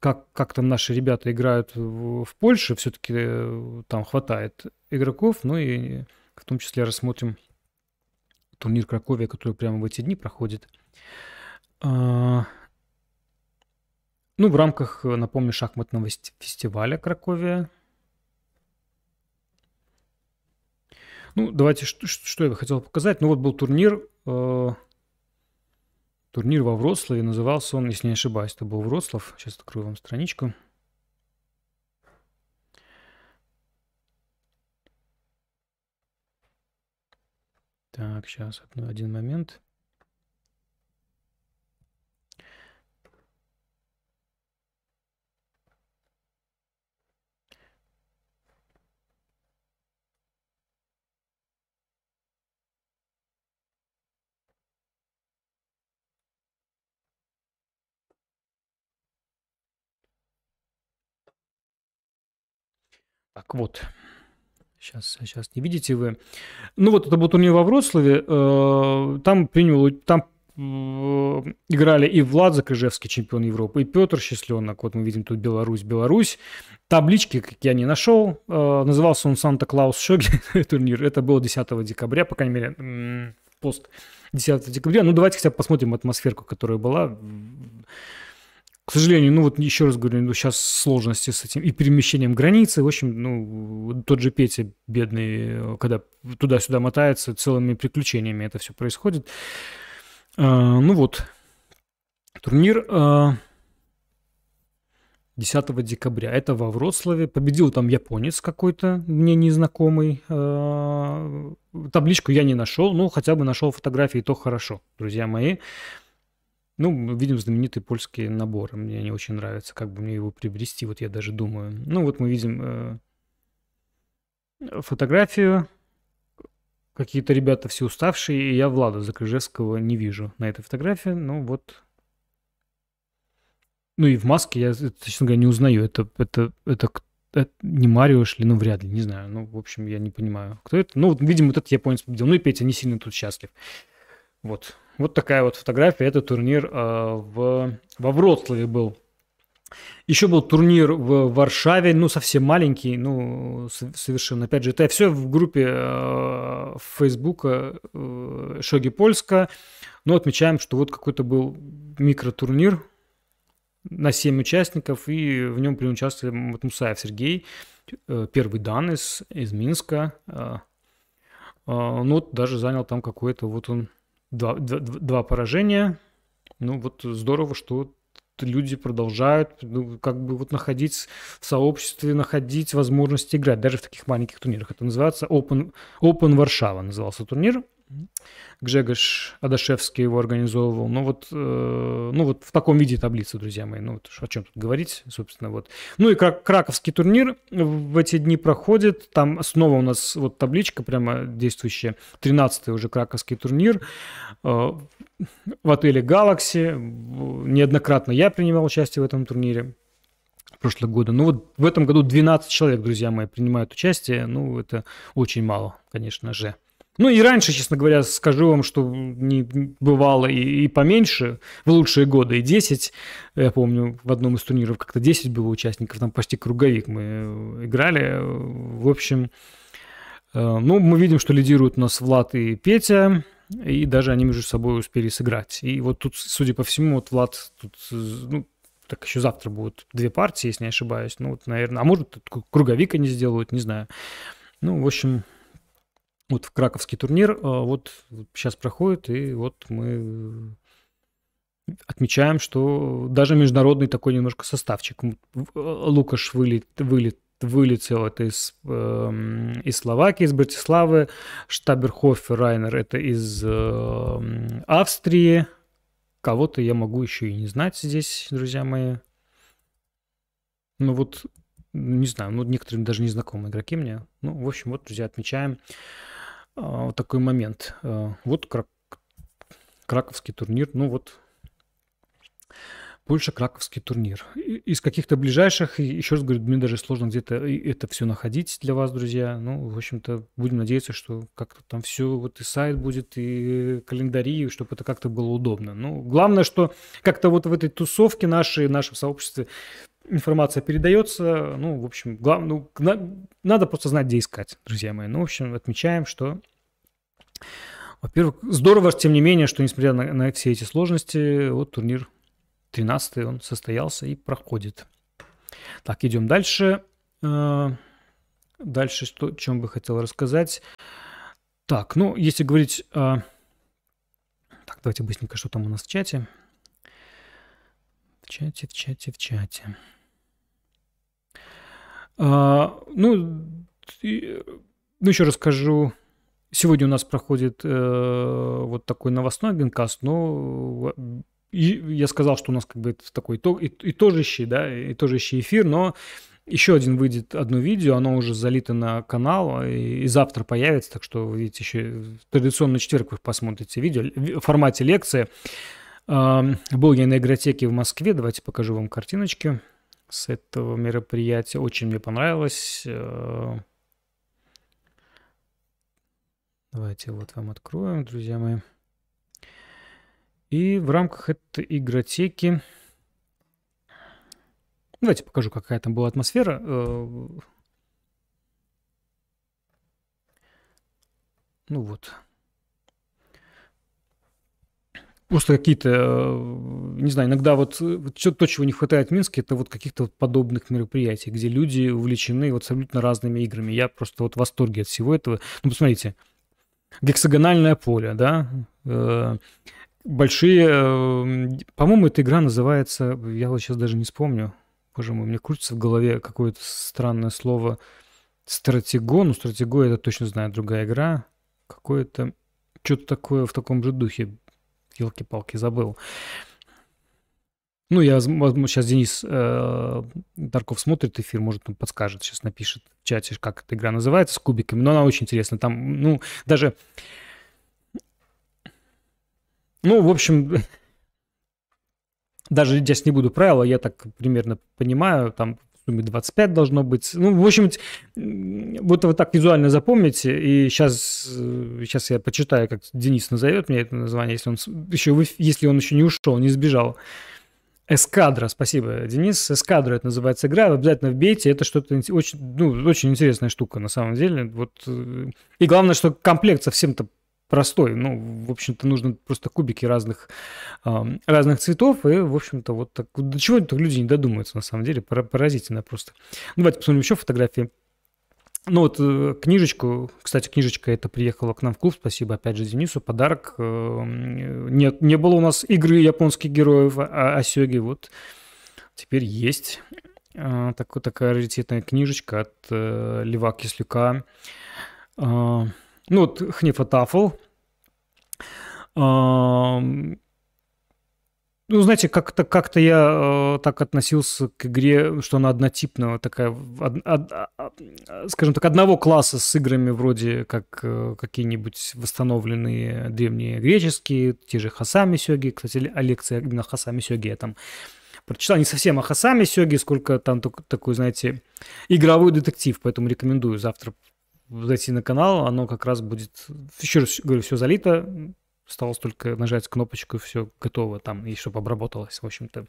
как, как там наши ребята играют в, в Польше. Все-таки э, там хватает игроков. Ну и в том числе рассмотрим турнир Краковия, который прямо в эти дни проходит. А, ну, в рамках, напомню, шахматного фестиваля Краковия. Ну, давайте, что, что я хотел показать. Ну, вот был турнир э, Турнир во Вроцлаве назывался он, если не ошибаюсь, это был Вроцлав. Сейчас открою вам страничку. Так, сейчас один момент. Так вот, сейчас, сейчас не видите вы. Ну вот это был турнир во Вроцлаве. Э, там принял, там играли и Влад Закрыжевский, чемпион Европы, и Петр Счастленок. Вот мы видим тут Беларусь, Беларусь. Таблички, как я не нашел. Э, назывался он Санта-Клаус Шоги [LAUGHS] турнир. Это было 10 декабря, по крайней мере, пост 10 декабря. Ну, давайте хотя бы посмотрим атмосферку, которая была. К сожалению, ну вот еще раз говорю, ну, сейчас сложности с этим и перемещением границы. В общем, ну, тот же Петя, бедный, когда туда-сюда мотается, целыми приключениями это все происходит. А, ну вот, турнир а, 10 декабря. Это во Вроцлаве. Победил там японец какой-то, мне незнакомый. А, табличку я не нашел, но хотя бы нашел фотографии, то хорошо, друзья мои. Ну, мы видим знаменитый польский набор. Мне не очень нравится, как бы мне его приобрести, вот я даже думаю. Ну, вот мы видим э, фотографию. Какие-то ребята все уставшие, и я Влада Закрыжевского не вижу на этой фотографии. Ну, вот. Ну, и в маске я, честно говоря, не узнаю. Это, это, это, это не Марио шли, ну, вряд ли, не знаю. Ну, в общем, я не понимаю, кто это. Ну, вот, видимо, вот этот японец победил. Ну, и Петя не сильно тут счастлив. Вот. Вот такая вот фотография. Это турнир э, в, во Вроцлаве был. Еще был турнир в Варшаве, ну, совсем маленький, ну, совершенно. Опять же, это все в группе э, Фейсбука э, Шоги Польска. Но отмечаем, что вот какой-то был микротурнир на 7 участников, и в нем принял участие Мусаев Сергей, э, первый дан из, из Минска. Э, э, ну, вот даже занял там какой-то, вот он два, два, два поражения. Ну вот здорово, что люди продолжают ну, как бы вот находить в сообществе, находить возможность играть, даже в таких маленьких турнирах. Это называется Open, Open Варшава, назывался турнир. Гжегош Адашевский его организовывал. Ну вот, э, ну вот в таком виде таблицы, друзья мои. Ну вот о чем тут говорить, собственно, вот. Ну и крак краковский турнир в эти дни проходит. Там снова у нас вот табличка прямо действующая. 13-й уже краковский турнир э, в отеле Galaxy. Неоднократно я принимал участие в этом турнире прошлого года. Ну вот в этом году 12 человек, друзья мои, принимают участие. Ну это очень мало, конечно же. Ну и раньше, честно говоря, скажу вам, что не бывало и, и поменьше, в лучшие годы и 10. Я помню, в одном из турниров как-то 10 было участников, там почти круговик мы э, играли. В общем, э, ну, мы видим, что лидируют у нас Влад и Петя, и даже они между собой успели сыграть. И вот тут, судя по всему, вот Влад тут, э, ну, так еще завтра будут две партии, если не ошибаюсь. Ну, вот, наверное, а может, круговик они сделают, не знаю. Ну, в общем, вот в краковский турнир а, вот сейчас проходит, и вот мы отмечаем, что даже международный такой немножко составчик. Лукаш вылет, вылет, вылетел это из, э, из Словакии, из Братиславы, Штаберхофер Райнер это из э, Австрии. Кого-то я могу еще и не знать здесь, друзья мои. Ну вот, не знаю, ну некоторые даже незнакомые игроки мне. Ну, в общем, вот, друзья, отмечаем. А, вот такой момент. А, вот крак... краковский турнир, ну вот Польша краковский турнир. Из каких-то ближайших, еще раз говорю, мне даже сложно где-то это все находить для вас, друзья. Ну, в общем-то, будем надеяться, что как-то там все, вот и сайт будет, и календари, чтобы это как-то было удобно. Ну, главное, что как-то вот в этой тусовке нашей, нашем сообществе информация передается. Ну, в общем, глав... ну, на... надо просто знать, где искать, друзья мои. Ну, в общем, отмечаем, что во-первых, здорово, тем не менее, что несмотря на, на все эти сложности, вот турнир 13 он состоялся и проходит. Так, идем дальше. Э, дальше, что, о чем бы хотел рассказать. Так, ну, если говорить... Так, давайте быстренько, что там у нас в чате. В чате, в чате, в чате. А, ну, ну, еще расскажу. Сегодня у нас проходит э, вот такой новостной генкаст, но и я сказал, что у нас как бы это такой итог, и итожащий, да, итожащий эфир, но еще один выйдет одно видео, оно уже залито на канал, и, и завтра появится, так что вы видите еще традиционно четверг вы посмотрите видео в формате лекции. Был я на игротеке в Москве. Давайте покажу вам картиночки с этого мероприятия. Очень мне понравилось. Э, давайте вот вам откроем, друзья мои. И в рамках этой игротеки... Давайте покажу, какая там была атмосфера. Э, ну вот. Просто какие-то, э, не знаю, иногда вот, вот что, то, чего не хватает в Минске, это вот каких-то вот подобных мероприятий, где люди увлечены вот абсолютно разными играми. Я просто вот в восторге от всего этого. Ну, посмотрите, гексагональное поле, да, э, большие, э, по-моему, эта игра называется, я вот сейчас даже не вспомню, боже мой, мне крутится в голове какое-то странное слово стратего, ну, стратего это точно знаю, другая игра, какое-то, что-то такое в таком же духе, елки-палки, забыл. Ну, я, сейчас Денис э, Дарков смотрит эфир, может, он подскажет, сейчас напишет в чате, как эта игра называется, с кубиками. Но она очень интересная. Там, ну, даже... Ну, в общем, [LAUGHS] даже здесь не буду правила, я так примерно понимаю, там сумме 25 должно быть. Ну, в общем, вот вы так визуально запомните, и сейчас, сейчас я почитаю, как Денис назовет мне это название, если он еще, если он еще не ушел, не сбежал. Эскадра, спасибо, Денис. Эскадра это называется игра. Вы обязательно вбейте. Это что-то очень, ну, очень интересная штука на самом деле. Вот. Э, и главное, что комплект совсем-то простой. Ну, в общем-то, нужно просто кубики разных, разных цветов. И, в общем-то, вот так. До чего так люди не додумаются, на самом деле. Поразительно просто. Ну, давайте посмотрим еще фотографии. Ну вот э, книжечку, кстати, книжечка это приехала к нам в клуб, спасибо опять же Денису, подарок. Не, не было у нас игры японских героев а, Осёги, вот теперь есть а, так, такая раритетная книжечка от э, Льва Кислюка. А, ну вот Хнефатафл. Ну, знаете, как-то как я э, так относился к игре, что она однотипная, такая, од, од, од, скажем так, одного класса с играми вроде как э, какие-нибудь восстановленные древние греческие, те же Хасами Сёги. Кстати, а лекция именно Хасами Сёги я там прочитал. Не совсем о Хасами Сёги, сколько там такой, знаете, игровой детектив, поэтому рекомендую завтра зайти на канал, оно как раз будет, еще раз говорю, все залито, Осталось только нажать кнопочку, все готово там, и чтобы обработалось, в общем-то.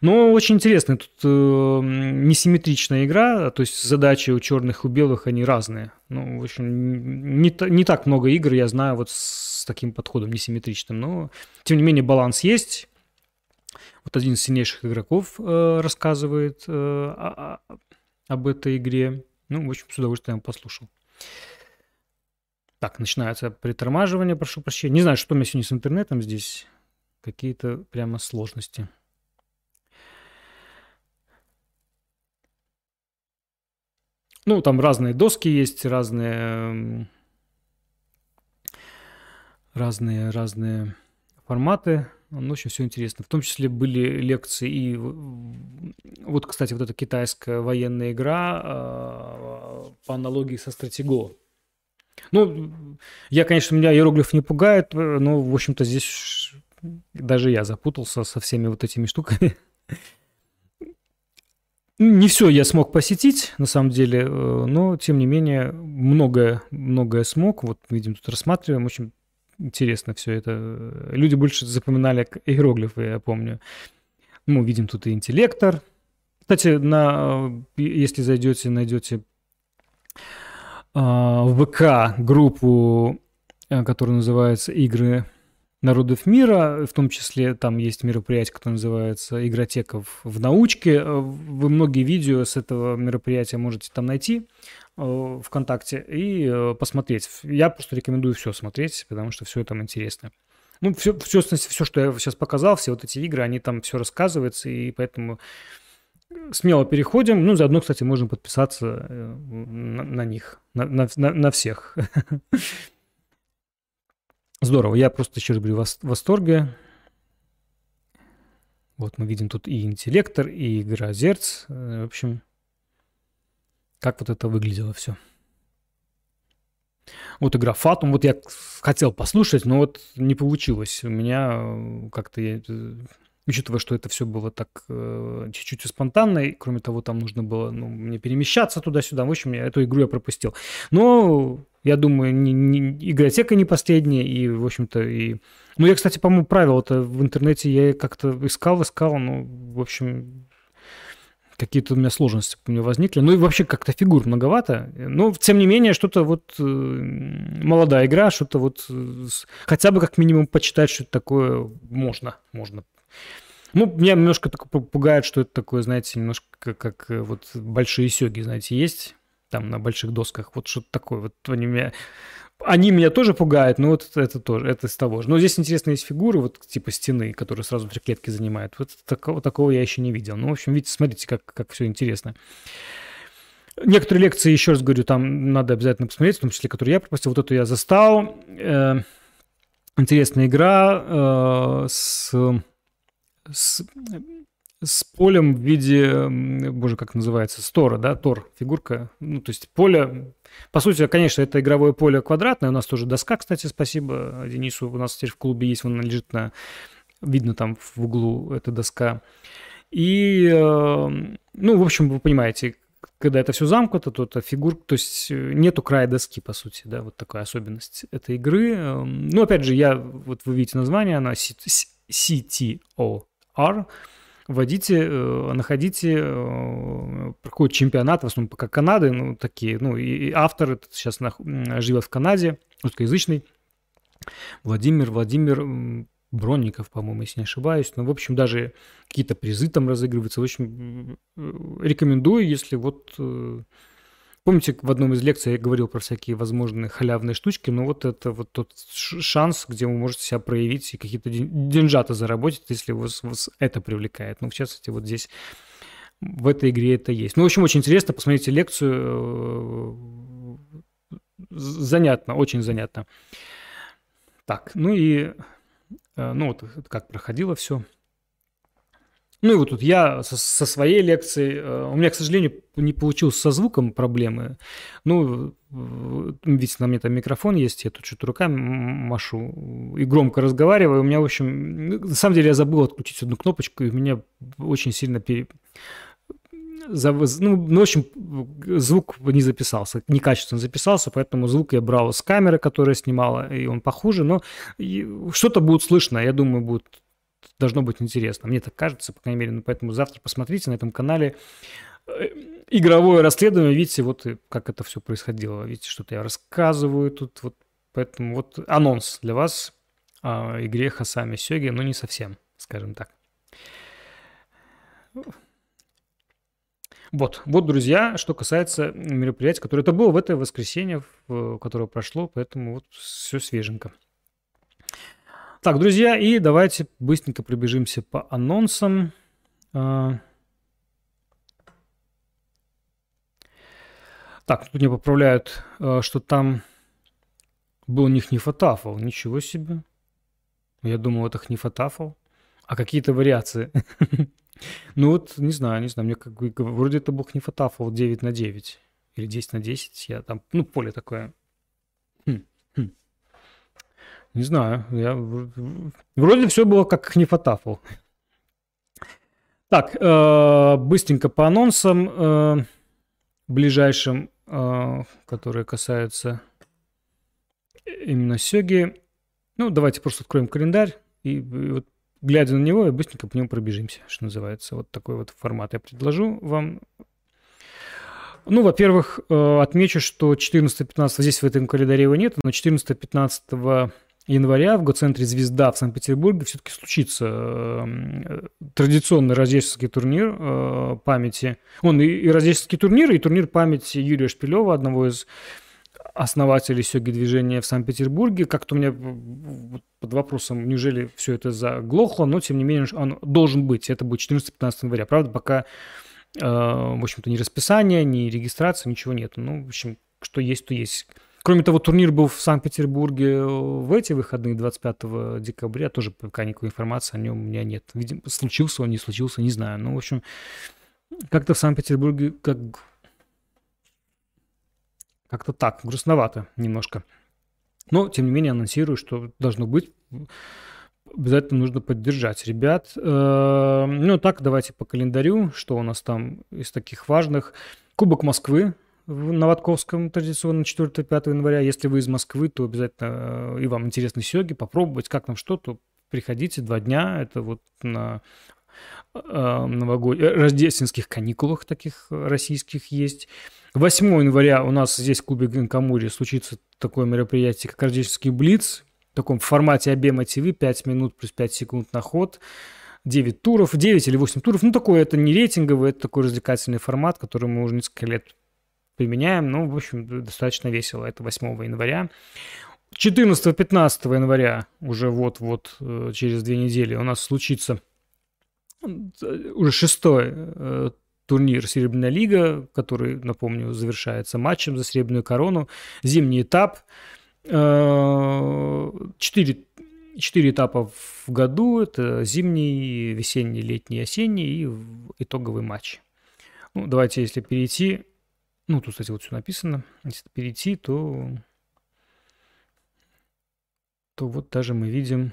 Но очень интересно, тут э, несимметричная игра, то есть задачи у черных и белых, они разные. Ну, в общем, не, не так много игр я знаю вот с таким подходом несимметричным, но, тем не менее, баланс есть. Вот один из сильнейших игроков э, рассказывает э, о, о, об этой игре. Ну, в общем, с удовольствием послушал. Так, начинается притормаживание, прошу прощения. Не знаю, что у меня сегодня с интернетом здесь. Какие-то прямо сложности. Ну, там разные доски есть, разные, разные, разные форматы. Ну, очень все интересно. В том числе были лекции и... Вот, кстати, вот эта китайская военная игра э, по аналогии со стратего. Ну, я, конечно, меня иероглиф не пугает, но, в общем-то, здесь даже я запутался со всеми вот этими штуками. Не все я смог посетить, на самом деле, э, но, тем не менее, многое, многое смог. Вот, видим, тут рассматриваем, очень интересно все это. Люди больше запоминали иероглифы, я помню. Мы видим тут и интеллектор. Кстати, на, э, если зайдете, найдете а, в ВК группу, э, которая называется «Игры народов мира», в том числе там есть мероприятие, которое называется «Игротеков в научке». Э, вы многие видео с этого мероприятия можете там найти э, ВКонтакте и посмотреть. Я просто рекомендую все смотреть, потому что все там интересно. Ну, все, все, все, что я сейчас показал, все вот эти игры, они там все рассказываются, и поэтому смело переходим. Ну, заодно, кстати, можем подписаться э, на, на них, на, на, на всех. [LAUGHS] Здорово. Я просто еще раз говорю, в восторге. Вот мы видим тут и интеллектор, и игра Зерц. Э, в общем, как вот это выглядело все. Вот игра Фатум. Вот я хотел послушать, но вот не получилось. У меня э, как-то я учитывая, что это все было так э, чуть-чуть спонтанно, и, кроме того, там нужно было ну, мне перемещаться туда-сюда. В общем, я эту игру я пропустил. Но Я думаю, не, не, игротека не последняя, и, в общем-то, и... Ну, я, кстати, по-моему, правила-то в интернете я как-то искал, искал, ну, в общем, какие-то у меня сложности у меня возникли. Ну и вообще как-то фигур многовато. Но, тем не менее, что-то вот э, молодая игра, что-то вот э, хотя бы как минимум почитать, что это такое можно, можно. Ну, меня немножко так пугает, что это такое, знаете, немножко как, как э, вот большие сёги, знаете, есть там на больших досках, вот что-то такое. Вот они меня они меня тоже пугают, но вот это тоже, это из того же. Но здесь интересно есть фигуры, вот типа стены, которые сразу три клетки занимают. Вот такого, такого я еще не видел. Ну, в общем, видите, смотрите, как, как все интересно. Некоторые лекции, еще раз говорю, там надо обязательно посмотреть, в том числе, которые я пропустил. Вот эту я застал. Э, интересная игра э, с, с с полем в виде, боже, как называется, стора, да, тор, фигурка. Ну, то есть поле, по сути, конечно, это игровое поле квадратное. У нас тоже доска, кстати, спасибо Денису. У нас теперь в клубе есть, он лежит на, видно там в углу эта доска. И, э, ну, в общем, вы понимаете, когда это все замкнуто, то это фигур, то есть э, нету края доски, по сути, да, вот такая особенность этой игры. Эм, ну, опять же, я, вот вы видите название, она CTOR, вводите, э, находите, э, проходит чемпионат, в основном пока Канады, ну, такие, ну, и автор этот сейчас живет в Канаде, русскоязычный, Владимир, Владимир Бронников, по-моему, если не ошибаюсь. Ну, в общем, даже какие-то призы там разыгрываются. В общем, э, рекомендую, если вот Помните, в одном из лекций я говорил про всякие возможные халявные штучки, но вот это вот тот шанс, где вы можете себя проявить и какие-то деньжата заработать, если вас, вас это привлекает. Ну, в частности, вот здесь в этой игре это есть. Ну, в общем, очень интересно, посмотрите лекцию. Занятно, очень занятно. Так, ну и э, ну вот как проходило все. Ну и вот тут я со, своей лекцией, э, у меня, к сожалению, не получилось со звуком проблемы. Ну, видите, на мне там микрофон есть, я тут что-то руками машу и громко разговариваю. У меня, в общем, на самом деле я забыл отключить одну кнопочку, и у меня очень сильно пере... Ну, ну, в общем, звук не записался, некачественно записался, поэтому звук я брал с камеры, которая снимала, и он похуже, но что-то будет слышно, я думаю, будет должно быть интересно. Мне так кажется, по крайней мере. Ну, поэтому завтра посмотрите на этом канале э, игровое расследование. Видите, вот как это все происходило. Видите, что-то я рассказываю тут. Вот, поэтому вот анонс для вас о игре Хасами Сёги, но не совсем, скажем так. Вот, вот, друзья, что касается мероприятия, которое это было в это воскресенье, которое прошло, поэтому вот все свеженько. Так, друзья, и давайте быстренько пробежимся по анонсам. А. Так, тут мне поправляют, а, что там был не хнифотафл. Ничего себе. Я думал, это хнифотафл. А какие-то вариации. [LAUGHS] Ну вот, не знаю, не знаю. Мне как бы вроде это был хнифотафл 9 на 9 или 10 на 10. Я там, ну, поле такое не знаю. Я... Вроде все было как хнифотафл. Так, э, быстренько по анонсам э, ближайшим, э, которые касаются именно Сёги. Ну, давайте просто откроем календарь и, и вот глядя на него, быстренько по нему пробежимся, что называется. Вот такой вот формат я предложу вам. Ну, во-первых, отмечу, что 14-15 здесь в этом календаре его нет, но 14-15 января в гоцентре «Звезда» в Санкт-Петербурге все-таки случится э, традиционный рождественский турнир э, памяти. Он и, и рождественский турнир, и турнир памяти Юрия Шпилева, одного из основателей сёги движения в Санкт-Петербурге. Как-то у меня под вопросом, неужели все это заглохло, но тем не менее он должен быть. Это будет 14-15 января. Правда, пока, э, в общем-то, ни расписания, ни регистрации, ничего нет. Ну, в общем, что есть, то есть. Кроме того, турнир был в Санкт-Петербурге э, в эти выходные, 25 декабря. Тоже пока никакой информации о нем у меня нет. Видимо, случился он, не случился, не знаю. Ну, в общем, как-то в Санкт-Петербурге как... Как-то так, грустновато немножко. Но, тем не менее, анонсирую, что должно быть. Обязательно нужно поддержать ребят. Э, ну, так, давайте по календарю. Что у нас там из таких важных? Кубок Москвы в Новотковском традиционно 4-5 января. Если вы из Москвы, то обязательно и вам интересны сёги, попробовать, как нам что, то приходите два дня. Это вот на новогод... рождественских каникулах таких российских есть. 8 января у нас здесь в клубе Гинкамури случится такое мероприятие, как рождественский блиц, в таком формате объема ТВ, 5 минут плюс 5 секунд на ход. 9 туров, 9 или 8 туров. Ну, такой это не рейтинговый, это такой развлекательный формат, который мы уже несколько лет применяем. Ну, в общем, достаточно весело. Это 8 января. 14-15 января, уже вот-вот э, через две недели, у нас случится уже шестой э, турнир «Серебряная лига», который, напомню, завершается матчем за серебряную корону. Зимний этап. Э, четыре четыре этапа в году. Это зимний, весенний, летний, осенний и итоговый матч. Ну, давайте, если перейти... Ну, тут, кстати, вот все написано. Если перейти, то... То вот даже мы видим...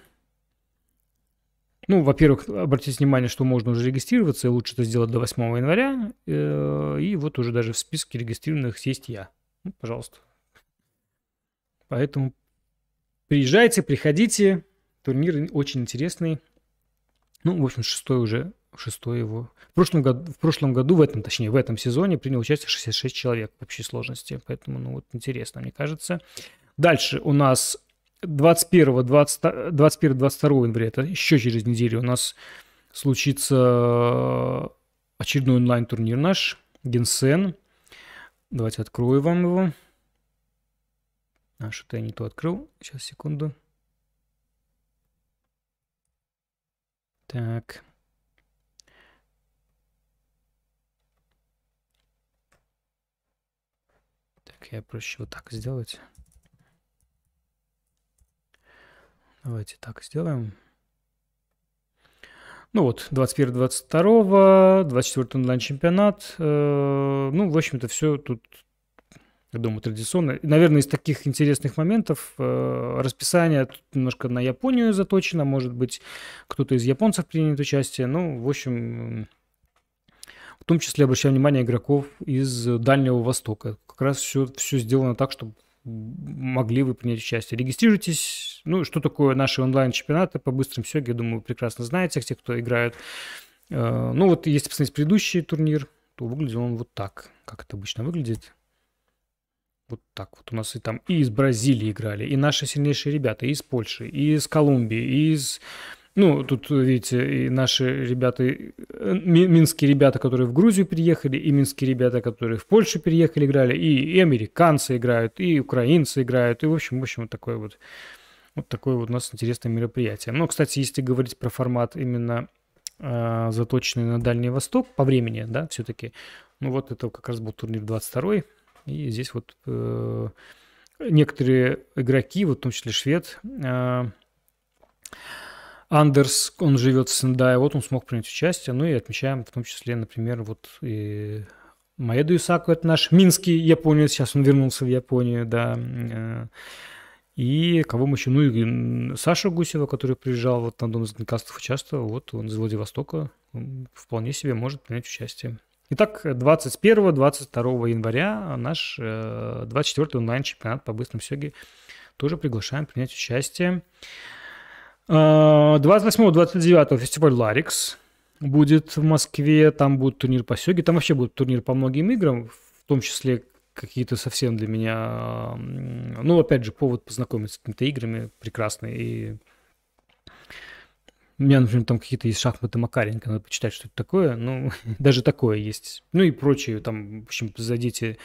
Ну, во-первых, обратите внимание, что можно уже регистрироваться, и лучше это сделать до 8 января. Э, и вот уже даже в списке регистрированных есть я. Ну, пожалуйста. Поэтому приезжайте, приходите. Турнир очень интересный. Ну, в общем, шестой уже, шестой его. В прошлом году, в прошлом году, в этом, точнее, в этом сезоне принял участие 66 человек в общей сложности. Поэтому, ну, вот интересно, мне кажется. Дальше у нас 21, 20, 21, 22 января, это еще через неделю, у нас случится очередной онлайн-турнир наш, Генсен. Давайте открою вам его. А, что-то я не то открыл. Сейчас, секунду. Так. Так, я проще вот так сделать. Давайте так сделаем. Ну вот, 21-22, 24 онлайн-чемпионат. Э, ну, в общем-то, все тут, я думаю, традиционно. Наверное, из таких интересных моментов э, расписание тут немножко на Японию заточено. Может быть, кто-то из японцев примет участие. Ну, в общем, в том числе обращаем внимание игроков из Дальнего Востока. Как раз все, все сделано так, чтобы могли вы принять участие. Регистрируйтесь. Ну, что такое наши онлайн-чемпионаты по быстрым сёге, я думаю, вы прекрасно знаете, те, кто играют. Э, ну, вот если посмотреть предыдущий турнир, то выглядел он вот так, как это обычно выглядит. Вот так вот у нас и там и из Бразилии играли, и наши сильнейшие ребята, и из Польши, и из Колумбии, и из ну, тут, видите, и наши ребята, минские ребята, которые в Грузию приехали, и минские ребята, которые в Польшу переехали, играли, и, и американцы играют, и украинцы играют, и, в общем, в общем, вот такое вот, вот такое вот у нас интересное мероприятие. Но, кстати, если говорить про формат именно э, заточенный на Дальний Восток по времени, да, все-таки, ну, вот это как раз был турнир 22 и здесь вот э, некоторые игроки, вот в том числе швед, э, Андерс, он живет в Сендае, вот он смог принять участие, ну и отмечаем в том числе, например, вот и Маэду Исаку, это наш минский японец, сейчас он вернулся в Японию, да, э, и кого мы еще, ну и Саша Гусева, который приезжал вот на одном из участвовал, вот он из Владивостока, вполне себе может принять участие. Итак, 21-22 января наш 24-й онлайн-чемпионат по быстрым сёге тоже приглашаем принять участие. 28-29 фестиваль Ларикс будет в Москве, там будет турнир по сёге, там вообще будет турнир по многим играм, в том числе какие-то совсем для меня, ну, опять же, повод познакомиться с какими-то играми прекрасные. И у меня, например, там какие-то есть шахматы Макаренко, надо почитать, что это такое, ну, [LAUGHS] даже такое есть. Ну и прочие, там, в общем, зайдите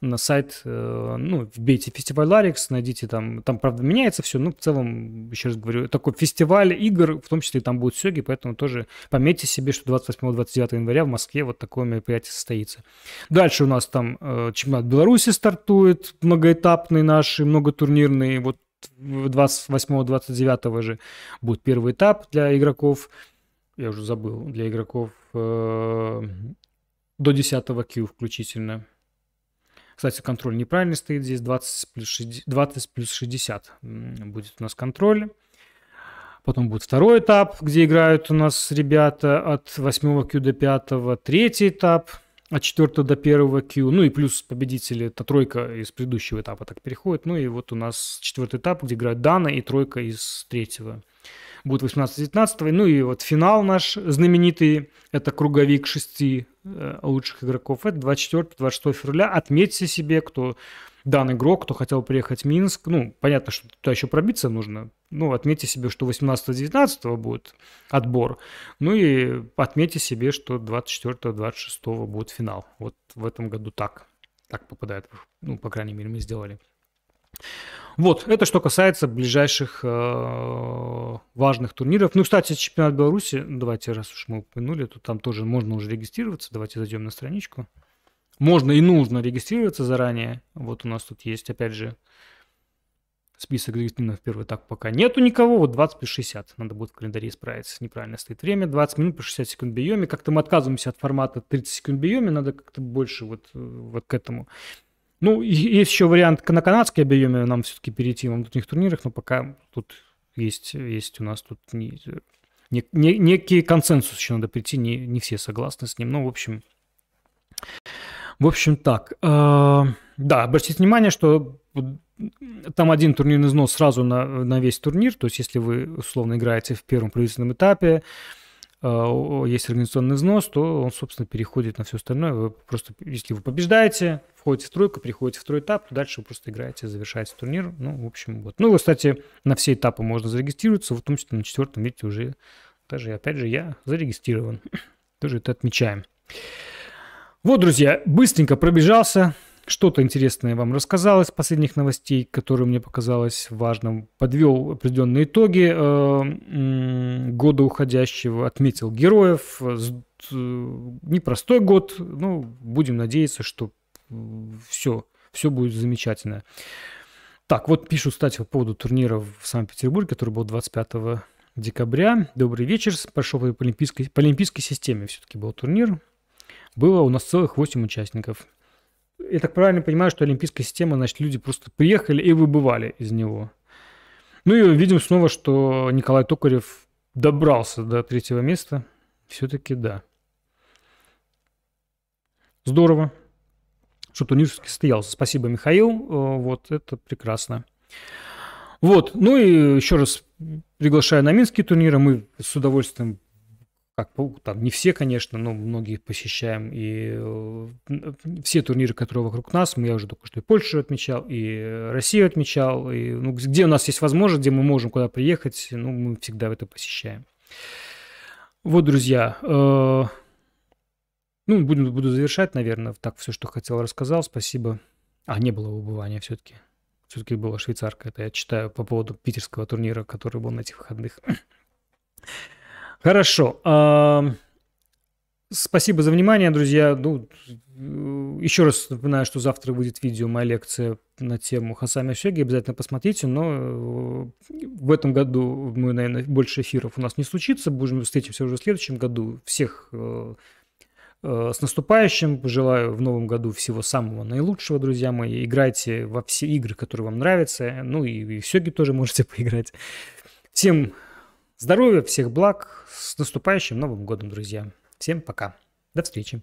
на сайт, э, ну, вбейте фестиваль Ларикс, найдите там, там, правда, меняется все, но в целом, еще раз говорю, такой фестиваль игр, в том числе там будут сёги, поэтому тоже пометьте себе, что 28-29 января в Москве вот такое мероприятие состоится. Дальше у нас там э, чемпионат Беларуси стартует, многоэтапный наш, многотурнирный, вот 28-29 же будет первый этап для игроков, я уже забыл, для игроков э, до 10 Q включительно. Кстати, контроль неправильно стоит здесь, 20 плюс 60, 20 плюс 60 будет у нас контроль. Потом будет второй этап, где играют у нас ребята от 8 Q до 5. Третий этап от 4 до 1 Q, ну и плюс победители, это тройка из предыдущего этапа так переходит. Ну и вот у нас четвертый этап, где играют Дана и тройка из третьего. Будет 18-19. Ну и вот финал наш знаменитый, это круговик шести э, лучших игроков. Это 24-26 февраля. Отметьте себе, кто данный игрок, кто хотел приехать в Минск. Ну, понятно, что туда еще пробиться нужно. Ну, отметьте себе, что 18-19 будет отбор. Ну и отметьте себе, что 24-26 будет финал. Вот в этом году так. Так попадает. Ну, по крайней мере, мы сделали. Вот, это что касается ближайших э, важных турниров. Ну, кстати, чемпионат Беларуси, давайте, раз уж мы упомянули, то там тоже можно уже регистрироваться. Давайте зайдем на страничку. Можно и нужно регистрироваться заранее. Вот у нас тут есть, опять же, список регистрированных первый этап пока нету никого. Вот 20 плюс 60. Надо будет в календаре исправиться. Неправильно стоит время. 20 минут плюс 60 секунд биоме. Как-то мы отказываемся от формата 30 секунд биоме. Надо как-то больше вот, э, вот к этому. Ну, есть еще вариант на канадской биоме нам все-таки перейти на внутренних турнирах, но пока тут есть, есть у нас тут не, не, не, некий консенсус еще надо прийти, не, не все согласны с ним. Ну, в общем, в общем, так. Э, да, обратите внимание, что там один турнирный взнос сразу на, на весь турнир. То есть, если вы, условно, играете в первом правительственном этапе, э, есть организационный взнос, то он, собственно, переходит на все остальное. Вы просто, если вы побеждаете, входите в тройку, приходите в второй этап, то дальше вы просто играете, завершаете турнир. Ну, в общем, вот. Ну, кстати, на все этапы можно зарегистрироваться, в том числе на четвертом, видите, уже даже, опять же, я зарегистрирован. Тоже это отмечаем. Вот, друзья, быстренько пробежался. Что-то интересное вам рассказал из последних новостей, которые мне показалось важным. Подвел определенные итоги э, года уходящего, отметил героев. Непростой год, но будем надеяться, что все, все будет замечательно. Так, вот пишут, кстати, по поводу турнира в Санкт-Петербурге, который был 25 декабря. Добрый вечер. Прошел по олимпийской, по олимпийской системе все-таки был турнир было у нас целых 8 участников. Я так правильно понимаю, что олимпийская система, значит, люди просто приехали и выбывали из него. Ну и видим снова, что Николай Токарев добрался до третьего места. Все-таки да. Здорово, что турнир состоялся. Спасибо, Михаил. Э, вот это прекрасно. Вот, ну и еще раз приглашаю на Минские турниры. Мы с удовольствием как там не все, конечно, но многие посещаем. И э, все турниры, которые вокруг нас, я уже только что и Польшу отмечал, и Россию отмечал. И, ну, где у нас есть возможность, где мы можем куда приехать, ну, мы всегда это посещаем. Вот, друзья, э, ну, буду, буду завершать, наверное. Так, все, что хотел, рассказал. Спасибо. А, не было убывания все-таки. Все-таки была швейцарка. Это я читаю по поводу питерского турнира, который был на этих выходных. Хорошо. Спасибо за внимание, друзья. Ну, еще раз напоминаю, что завтра выйдет видео, моя лекция на тему Хасами Сёги. Обязательно посмотрите, но э, в этом году мы, наверное, больше эфиров у нас не случится. Будем встретимся уже в следующем году. Всех э, э, с наступающим. Желаю в новом году всего самого наилучшего, друзья мои. Играйте во все игры, которые вам нравятся. Ну и, и в Сёги тоже можете [LAUGHS] поиграть. Всем Здоровья, всех благ. С наступающим Новым годом, друзья. Всем пока. До встречи.